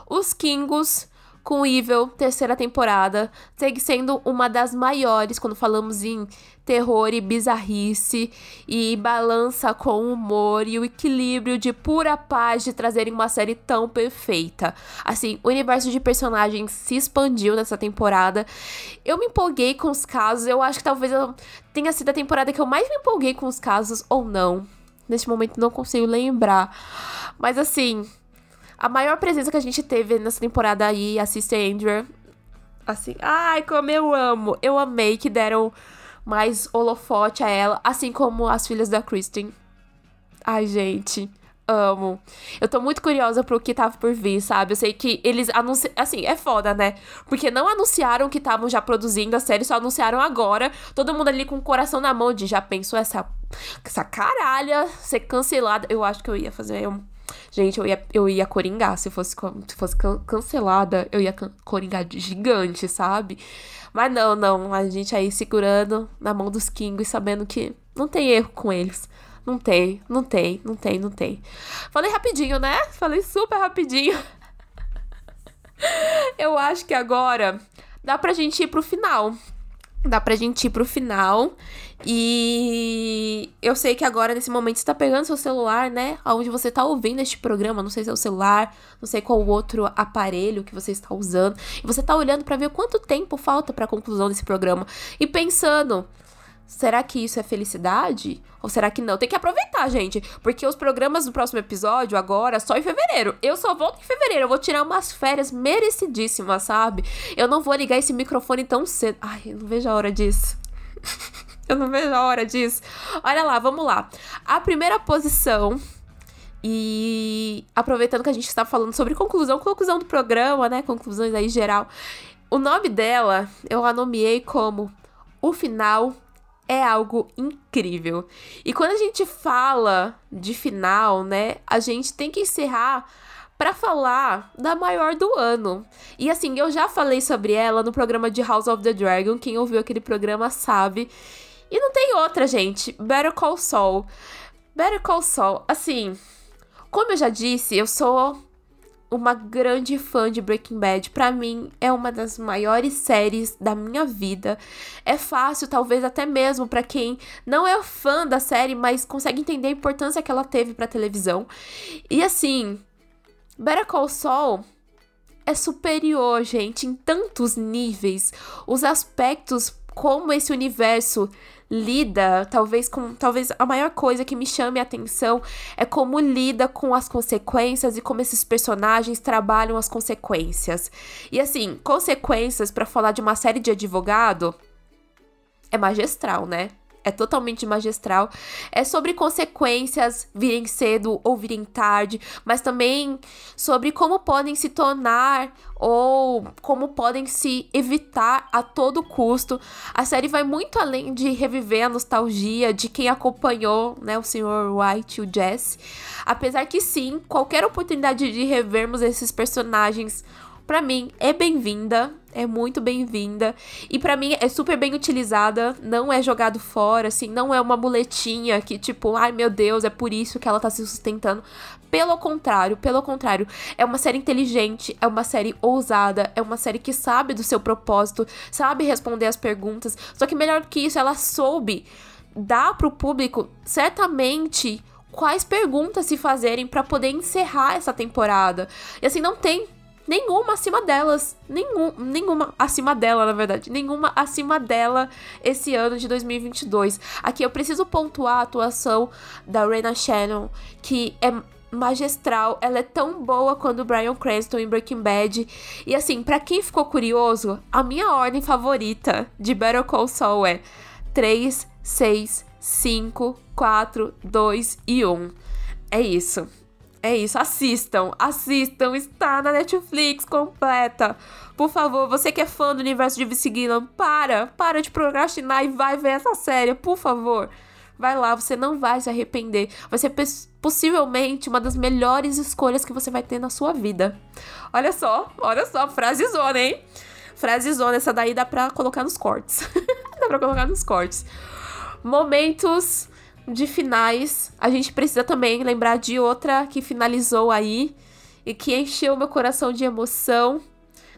Os Kingos com Evil, terceira temporada, segue sendo uma das maiores quando falamos em terror e bizarrice e balança com o humor e o equilíbrio de pura paz de trazerem uma série tão perfeita. Assim, o universo de personagens se expandiu nessa temporada. Eu me empolguei com os casos, eu acho que talvez tenha sido a temporada que eu mais me empolguei com os casos ou não. Neste momento não consigo lembrar. Mas assim, a maior presença que a gente teve nessa temporada aí, a Sister Andrew. Assim, ai, como eu amo. Eu amei que deram mais holofote a ela, assim como as filhas da Kristen. Ai, gente amo. Eu tô muito curiosa pro que tava por vir, sabe? Eu sei que eles anunciaram. Assim, é foda, né? Porque não anunciaram que estavam já produzindo a série, só anunciaram agora. Todo mundo ali com o coração na mão de já pensou essa, essa caralha ser cancelada. Eu acho que eu ia fazer um Gente, eu ia, eu ia coringar. Se fosse, se fosse cancelada, eu ia coringar de gigante, sabe? Mas não, não. A gente aí segurando na mão dos Kingos, sabendo que não tem erro com eles. Não tem, não tem, não tem, não tem. Falei rapidinho, né? Falei super rapidinho. [LAUGHS] eu acho que agora dá pra gente ir pro final dá pra gente ir pro final. E eu sei que agora, nesse momento, você tá pegando seu celular, né? Onde você tá ouvindo este programa. Não sei se é o celular, não sei qual outro aparelho que você está usando. E você tá olhando para ver quanto tempo falta pra conclusão desse programa. E pensando. Será que isso é felicidade? Ou será que não? Tem que aproveitar, gente. Porque os programas do próximo episódio, agora, só em fevereiro. Eu só volto em fevereiro. Eu vou tirar umas férias merecidíssimas, sabe? Eu não vou ligar esse microfone tão cedo. Ai, eu não vejo a hora disso. [LAUGHS] eu não vejo a hora disso. Olha lá, vamos lá. A primeira posição. E aproveitando que a gente está falando sobre conclusão, conclusão do programa, né? Conclusões aí geral. O nome dela eu a nomeei como O Final é algo incrível. E quando a gente fala de final, né, a gente tem que encerrar para falar da maior do ano. E assim, eu já falei sobre ela no programa de House of the Dragon, quem ouviu aquele programa sabe. E não tem outra, gente. Better Call Saul. Better Call Saul, assim, como eu já disse, eu sou uma grande fã de Breaking Bad. Para mim, é uma das maiores séries da minha vida. É fácil, talvez até mesmo para quem não é fã da série, mas consegue entender a importância que ela teve para televisão. E assim, Better Call Saul é superior, gente, em tantos níveis. Os aspectos como esse universo lida, talvez com talvez a maior coisa que me chame a atenção é como lida com as consequências e como esses personagens trabalham as consequências. E assim, consequências para falar de uma série de advogado é magistral, né? É totalmente magistral. É sobre consequências virem cedo ou virem tarde, mas também sobre como podem se tornar ou como podem se evitar a todo custo. A série vai muito além de reviver a nostalgia de quem acompanhou, né, o Sr. White e o Jesse. Apesar que sim, qualquer oportunidade de revermos esses personagens para mim é bem-vinda, é muito bem-vinda e para mim é super bem utilizada, não é jogado fora, assim, não é uma muletinha que tipo, ai meu Deus, é por isso que ela tá se sustentando. Pelo contrário, pelo contrário, é uma série inteligente, é uma série ousada, é uma série que sabe do seu propósito, sabe responder as perguntas. Só que melhor que isso, ela soube dar pro público certamente quais perguntas se fazerem para poder encerrar essa temporada. E assim, não tem nenhuma acima delas. Nenhum, nenhuma acima dela, na verdade. Nenhuma acima dela esse ano de 2022. Aqui eu preciso pontuar a atuação da Rena Shannon, que é magistral, ela é tão boa quanto o Brian Cranston em Breaking Bad. E assim, para quem ficou curioso, a minha ordem favorita de Better Call Saul é 3, 6, 5, 4, 2 e 1. É isso. É isso, assistam, assistam, está na Netflix completa. Por favor, você que é fã do universo de Vince para, para de procrastinar e vai ver essa série, por favor. Vai lá, você não vai se arrepender. Vai ser possivelmente uma das melhores escolhas que você vai ter na sua vida. Olha só, olha só, frase zona, hein? Frase zona, essa daí dá pra colocar nos cortes. [LAUGHS] dá pra colocar nos cortes. Momentos de finais, a gente precisa também lembrar de outra que finalizou aí e que encheu meu coração de emoção.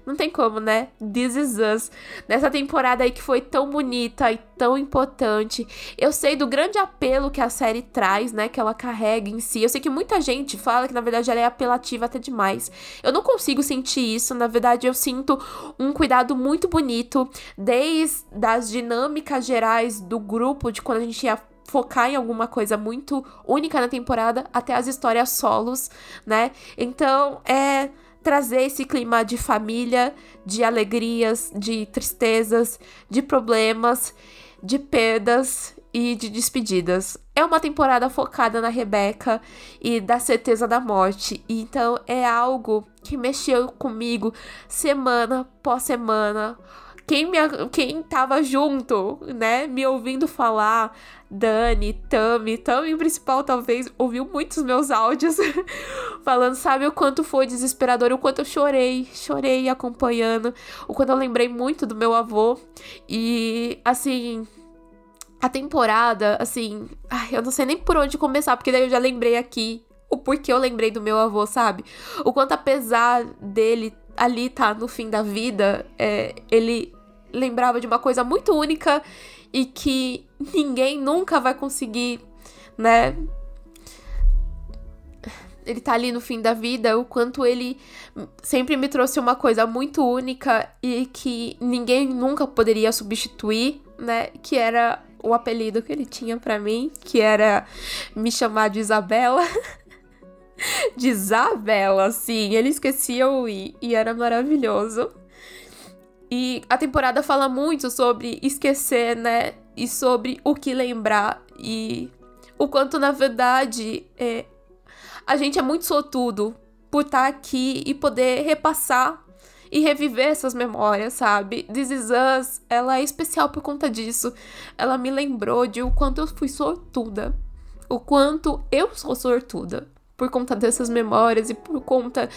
Não tem como, né? This Is Us. Nessa temporada aí que foi tão bonita e tão importante. Eu sei do grande apelo que a série traz, né? Que ela carrega em si. Eu sei que muita gente fala que na verdade ela é apelativa até demais. Eu não consigo sentir isso. Na verdade, eu sinto um cuidado muito bonito. Desde as dinâmicas gerais do grupo, de quando a gente ia focar em alguma coisa muito única na temporada, até as histórias solos, né? Então, é trazer esse clima de família, de alegrias, de tristezas, de problemas, de perdas e de despedidas. É uma temporada focada na Rebeca e da certeza da morte. Então é algo que mexeu comigo semana pós semana. Quem, me, quem tava junto, né, me ouvindo falar, Dani, Tami, Tami principal talvez ouviu muitos meus áudios [LAUGHS] falando, sabe o quanto foi desesperador, o quanto eu chorei, chorei acompanhando, o quanto eu lembrei muito do meu avô e assim, a temporada, assim, ai, eu não sei nem por onde começar, porque daí eu já lembrei aqui o porquê eu lembrei do meu avô, sabe? O quanto apesar dele ali tá no fim da vida, é, ele lembrava de uma coisa muito única e que ninguém nunca vai conseguir, né? Ele tá ali no fim da vida, o quanto ele sempre me trouxe uma coisa muito única e que ninguém nunca poderia substituir, né? Que era o apelido que ele tinha para mim, que era me chamar de Isabela. [LAUGHS] [LAUGHS] de Isabela, sim. Ele esquecia o I e era maravilhoso. E a temporada fala muito sobre esquecer, né? E sobre o que lembrar. E o quanto, na verdade, é, a gente é muito sortudo por estar aqui e poder repassar e reviver essas memórias, sabe? This Is Us, ela é especial por conta disso. Ela me lembrou de o quanto eu fui sortuda. O quanto eu sou sortuda por conta dessas memórias e por conta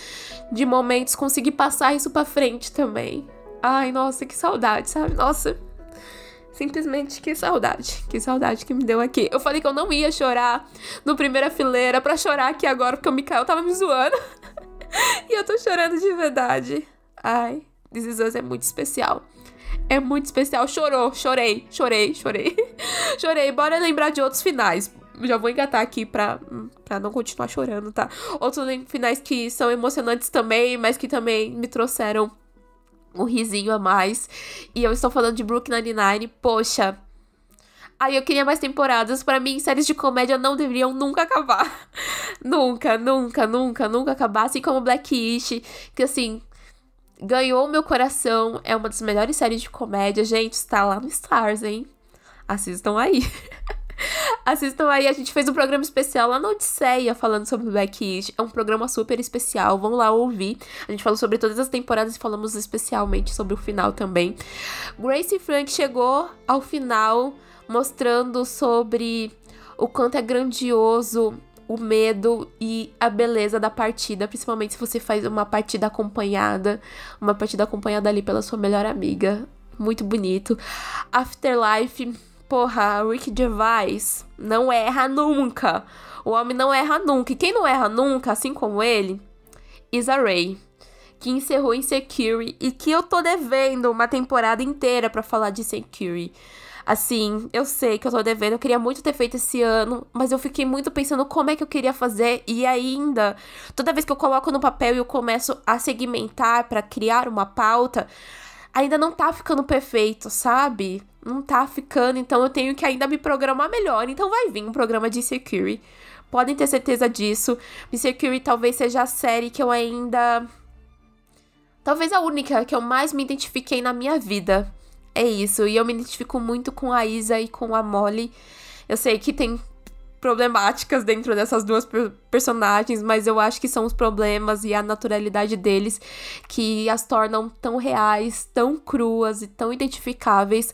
de momentos conseguir passar isso para frente também. Ai, nossa, que saudade, sabe? Nossa. Simplesmente que saudade. Que saudade que me deu aqui. Eu falei que eu não ia chorar no primeira fileira para chorar aqui agora, porque o Mikael tava me zoando. [LAUGHS] e eu tô chorando de verdade. Ai, This Is Us é muito especial. É muito especial. Chorou, chorei, chorei, chorei. [LAUGHS] chorei. Bora lembrar de outros finais. Já vou engatar aqui pra, pra não continuar chorando, tá? Outros finais que são emocionantes também, mas que também me trouxeram um risinho a mais. E eu estou falando de Brooklyn Nine-Nine. Poxa, Aí eu queria mais temporadas. Para mim, séries de comédia não deveriam nunca acabar. [LAUGHS] nunca, nunca, nunca, nunca acabar. Assim como Blackish, que assim, ganhou meu coração. É uma das melhores séries de comédia. Gente, está lá no Stars, hein? Assistam aí. [LAUGHS] [LAUGHS] Assistam aí, a gente fez um programa especial lá na Odisseia falando sobre Black East. É um programa super especial, vão lá ouvir. A gente falou sobre todas as temporadas e falamos especialmente sobre o final também. Grace Frank chegou ao final mostrando sobre o quanto é grandioso o medo e a beleza da partida, principalmente se você faz uma partida acompanhada, uma partida acompanhada ali pela sua melhor amiga. Muito bonito. Afterlife, porra, Rick Gervais não erra nunca. O homem não erra nunca. E quem não erra nunca, assim como ele, Isa Ray, que encerrou Insecure e que eu tô devendo uma temporada inteira para falar de Insecure. Assim, eu sei que eu tô devendo, eu queria muito ter feito esse ano, mas eu fiquei muito pensando como é que eu queria fazer e ainda, toda vez que eu coloco no papel e eu começo a segmentar para criar uma pauta, ainda não tá ficando perfeito, sabe? Não tá ficando, então eu tenho que ainda me programar melhor. Então vai vir um programa de Security. Podem ter certeza disso. Security talvez seja a série que eu ainda. Talvez a única que eu mais me identifiquei na minha vida. É isso. E eu me identifico muito com a Isa e com a Molly. Eu sei que tem problemáticas dentro dessas duas personagens, mas eu acho que são os problemas e a naturalidade deles que as tornam tão reais, tão cruas e tão identificáveis.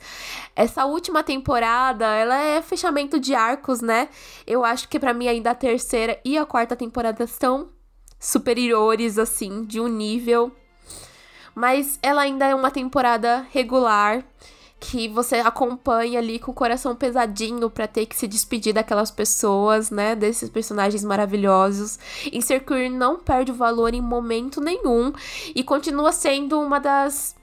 Essa última temporada, ela é fechamento de arcos, né? Eu acho que para mim ainda a terceira e a quarta temporada são superiores assim, de um nível mas ela ainda é uma temporada regular que você acompanha ali com o coração pesadinho para ter que se despedir daquelas pessoas, né, desses personagens maravilhosos. Insecure não perde o valor em momento nenhum e continua sendo uma das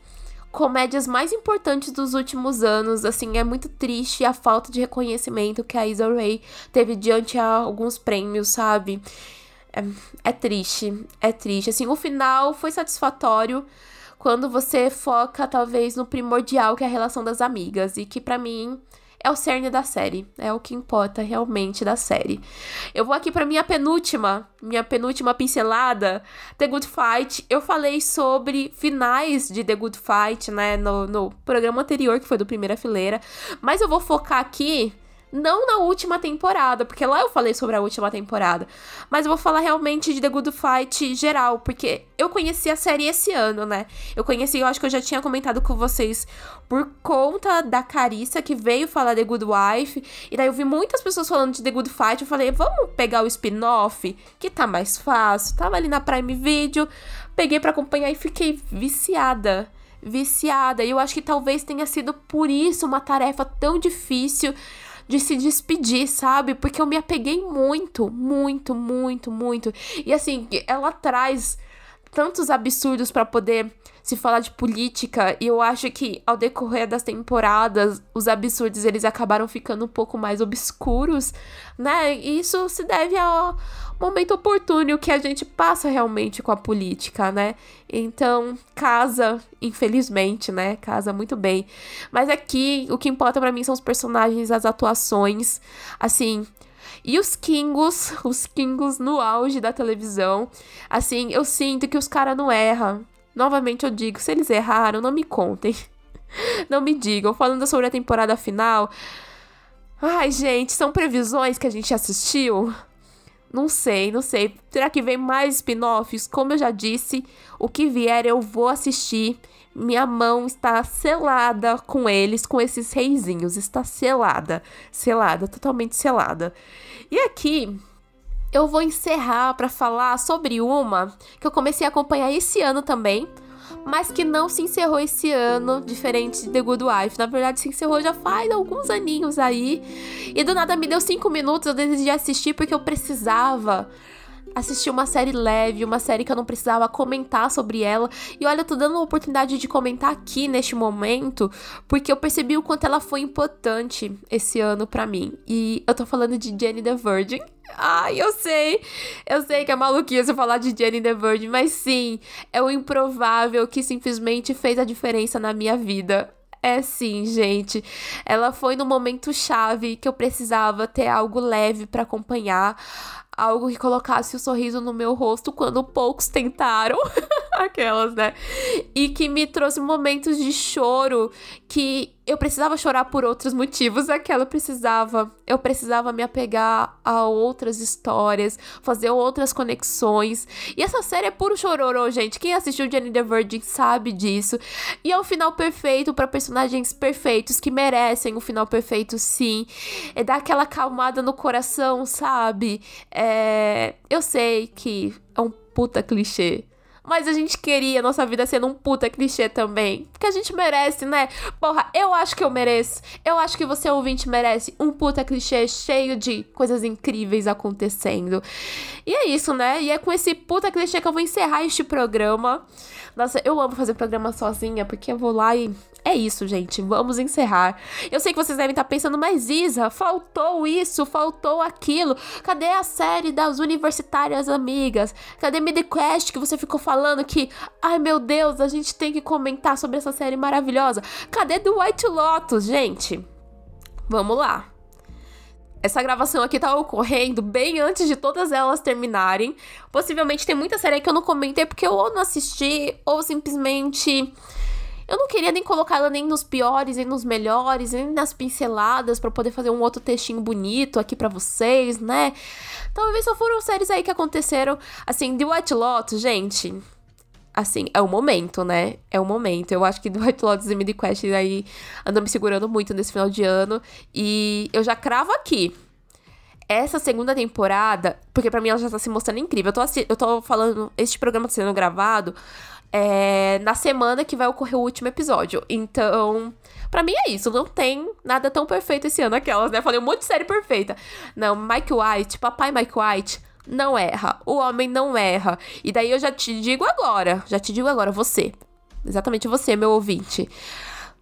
comédias mais importantes dos últimos anos. Assim, é muito triste a falta de reconhecimento que a Isa Rae teve diante a alguns prêmios, sabe? É, é triste, é triste. Assim, o final foi satisfatório quando você foca talvez no primordial que é a relação das amigas e que para mim é o cerne da série, é o que importa realmente da série. Eu vou aqui para minha penúltima, minha penúltima pincelada, The Good Fight. Eu falei sobre finais de The Good Fight, né, no, no programa anterior, que foi do Primeira Fileira, mas eu vou focar aqui não na última temporada, porque lá eu falei sobre a última temporada. Mas eu vou falar realmente de The Good Fight geral, porque eu conheci a série esse ano, né? Eu conheci, eu acho que eu já tinha comentado com vocês por conta da Carissa que veio falar The Good Wife. E daí eu vi muitas pessoas falando de The Good Fight. Eu falei, vamos pegar o spin-off, que tá mais fácil. Tava ali na Prime Video, peguei para acompanhar e fiquei viciada viciada. E eu acho que talvez tenha sido por isso uma tarefa tão difícil de se despedir, sabe? Porque eu me apeguei muito, muito, muito, muito. E assim, ela traz tantos absurdos para poder se falar de política e eu acho que ao decorrer das temporadas os absurdos eles acabaram ficando um pouco mais obscuros, né? E isso se deve ao momento oportuno que a gente passa realmente com a política, né? Então, casa, infelizmente, né? Casa muito bem. Mas aqui o que importa para mim são os personagens, as atuações, assim, e os Kingos, [LAUGHS] os Kingos no auge da televisão. Assim, eu sinto que os caras não erram. Novamente eu digo, se eles erraram, não me contem. [LAUGHS] Não me digam. Falando sobre a temporada final. Ai, gente, são previsões que a gente assistiu? Não sei, não sei. Será que vem mais spin-offs? Como eu já disse, o que vier eu vou assistir. Minha mão está selada com eles, com esses reizinhos. Está selada. Selada, totalmente selada. E aqui eu vou encerrar para falar sobre uma que eu comecei a acompanhar esse ano também, mas que não se encerrou esse ano, diferente de The Good Wife. Na verdade, se encerrou já faz alguns aninhos aí. E do nada me deu cinco minutos, eu decidi assistir porque eu precisava assistir uma série leve, uma série que eu não precisava comentar sobre ela. E olha, eu tô dando a oportunidade de comentar aqui neste momento, porque eu percebi o quanto ela foi importante esse ano para mim. E eu tô falando de Jenny the Virgin. Ai, eu sei, eu sei que é maluquice falar de Jenny the Virgin, mas sim, é o improvável que simplesmente fez a diferença na minha vida. É sim, gente. Ela foi no momento chave que eu precisava ter algo leve para acompanhar, algo que colocasse o um sorriso no meu rosto quando poucos tentaram. [LAUGHS] Aquelas, né? E que me trouxe momentos de choro que eu precisava chorar por outros motivos. Aquela precisava. Eu precisava me apegar a outras histórias, fazer outras conexões. E essa série é puro chororô, gente. Quem assistiu Jenny the Virgin sabe disso. E é o final perfeito para personagens perfeitos que merecem o final perfeito, sim. É dar aquela calmada no coração, sabe? É É, eu sei que é um puta clichê. Mas a gente queria nossa vida sendo um puta clichê também. Porque a gente merece, né? Porra, eu acho que eu mereço. Eu acho que você, ouvinte, merece um puta clichê cheio de coisas incríveis acontecendo. E é isso, né? E é com esse puta clichê que eu vou encerrar este programa. Nossa, eu amo fazer programa sozinha, porque eu vou lá e. É isso, gente. Vamos encerrar. Eu sei que vocês devem estar pensando, mas Isa, faltou isso, faltou aquilo. Cadê a série das universitárias amigas? Cadê MidQuest que você ficou falando que, ai meu Deus, a gente tem que comentar sobre essa série maravilhosa? Cadê do White Lotus, gente? Vamos lá. Essa gravação aqui tá ocorrendo bem antes de todas elas terminarem. Possivelmente tem muita série que eu não comentei porque eu ou não assisti ou simplesmente eu não queria nem colocar ela nem nos piores, nem nos melhores, nem nas pinceladas para poder fazer um outro textinho bonito aqui para vocês, né? Talvez só foram séries aí que aconteceram. Assim, The White Lotus, gente. Assim, é o momento, né? É o momento. Eu acho que The White Lotus e Midi Quest aí andam me segurando muito nesse final de ano. E eu já cravo aqui essa segunda temporada, porque para mim ela já tá se mostrando incrível. Eu tô, eu tô falando, este programa tá sendo gravado é, na semana que vai ocorrer o último episódio. Então, para mim é isso. Não tem nada tão perfeito esse ano, aquelas, né? Falei um monte de série perfeita. Não, Mike White, papai Mike White, não erra. O homem não erra. E daí eu já te digo agora, já te digo agora, você. Exatamente você, meu ouvinte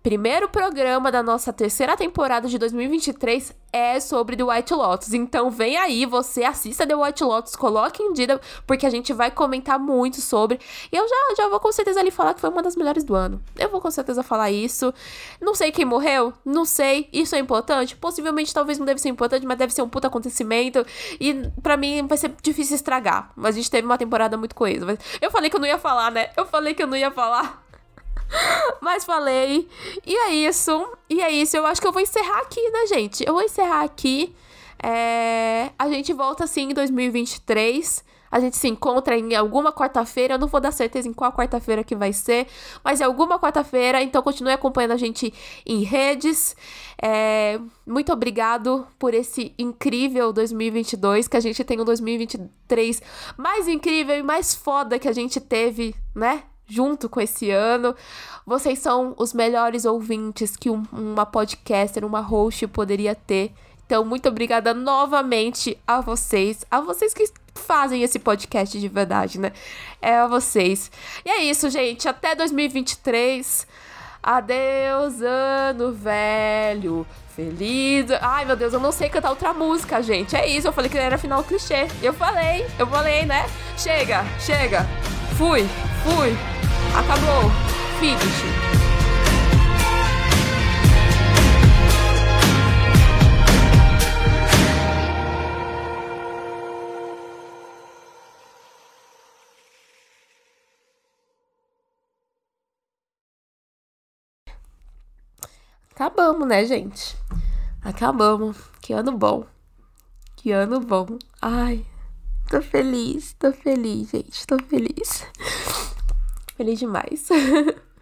primeiro programa da nossa terceira temporada de 2023 é sobre The White Lotus. Então vem aí, você assista The White Lotus, coloque em dia, porque a gente vai comentar muito sobre. E eu já, já vou com certeza ali falar que foi uma das melhores do ano. Eu vou com certeza falar isso. Não sei quem morreu, não sei. Isso é importante? Possivelmente talvez não deve ser importante, mas deve ser um puto acontecimento. E para mim vai ser difícil estragar. Mas a gente teve uma temporada muito coesa. Eu falei que eu não ia falar, né? Eu falei que eu não ia falar. [LAUGHS] Mas falei. E é isso. E é isso. Eu acho que eu vou encerrar aqui, né, gente? Eu vou encerrar aqui. É... A gente volta assim em 2023. A gente se encontra em alguma quarta-feira. Eu não vou dar certeza em qual quarta-feira que vai ser, mas é alguma quarta-feira. Então continue acompanhando a gente em redes. É... Muito obrigado por esse incrível 2022. Que a gente tem um 2023 mais incrível e mais foda que a gente teve, né? Junto com esse ano. Vocês são os melhores ouvintes que um, uma podcaster, uma host poderia ter. Então, muito obrigada novamente a vocês, a vocês que fazem esse podcast de verdade, né? É a vocês. E é isso, gente. Até 2023. Adeus, ano velho. Feliz. Ai, meu Deus, eu não sei cantar outra música, gente. É isso. Eu falei que era final clichê. Eu falei, eu falei, né? Chega, chega. Fui, fui. Acabou. Finish. Acabamos, né, gente? Acabamos. Que ano bom. Que ano bom. Ai, tô feliz, tô feliz, gente. Tô feliz. [LAUGHS] Feliz demais. [LAUGHS]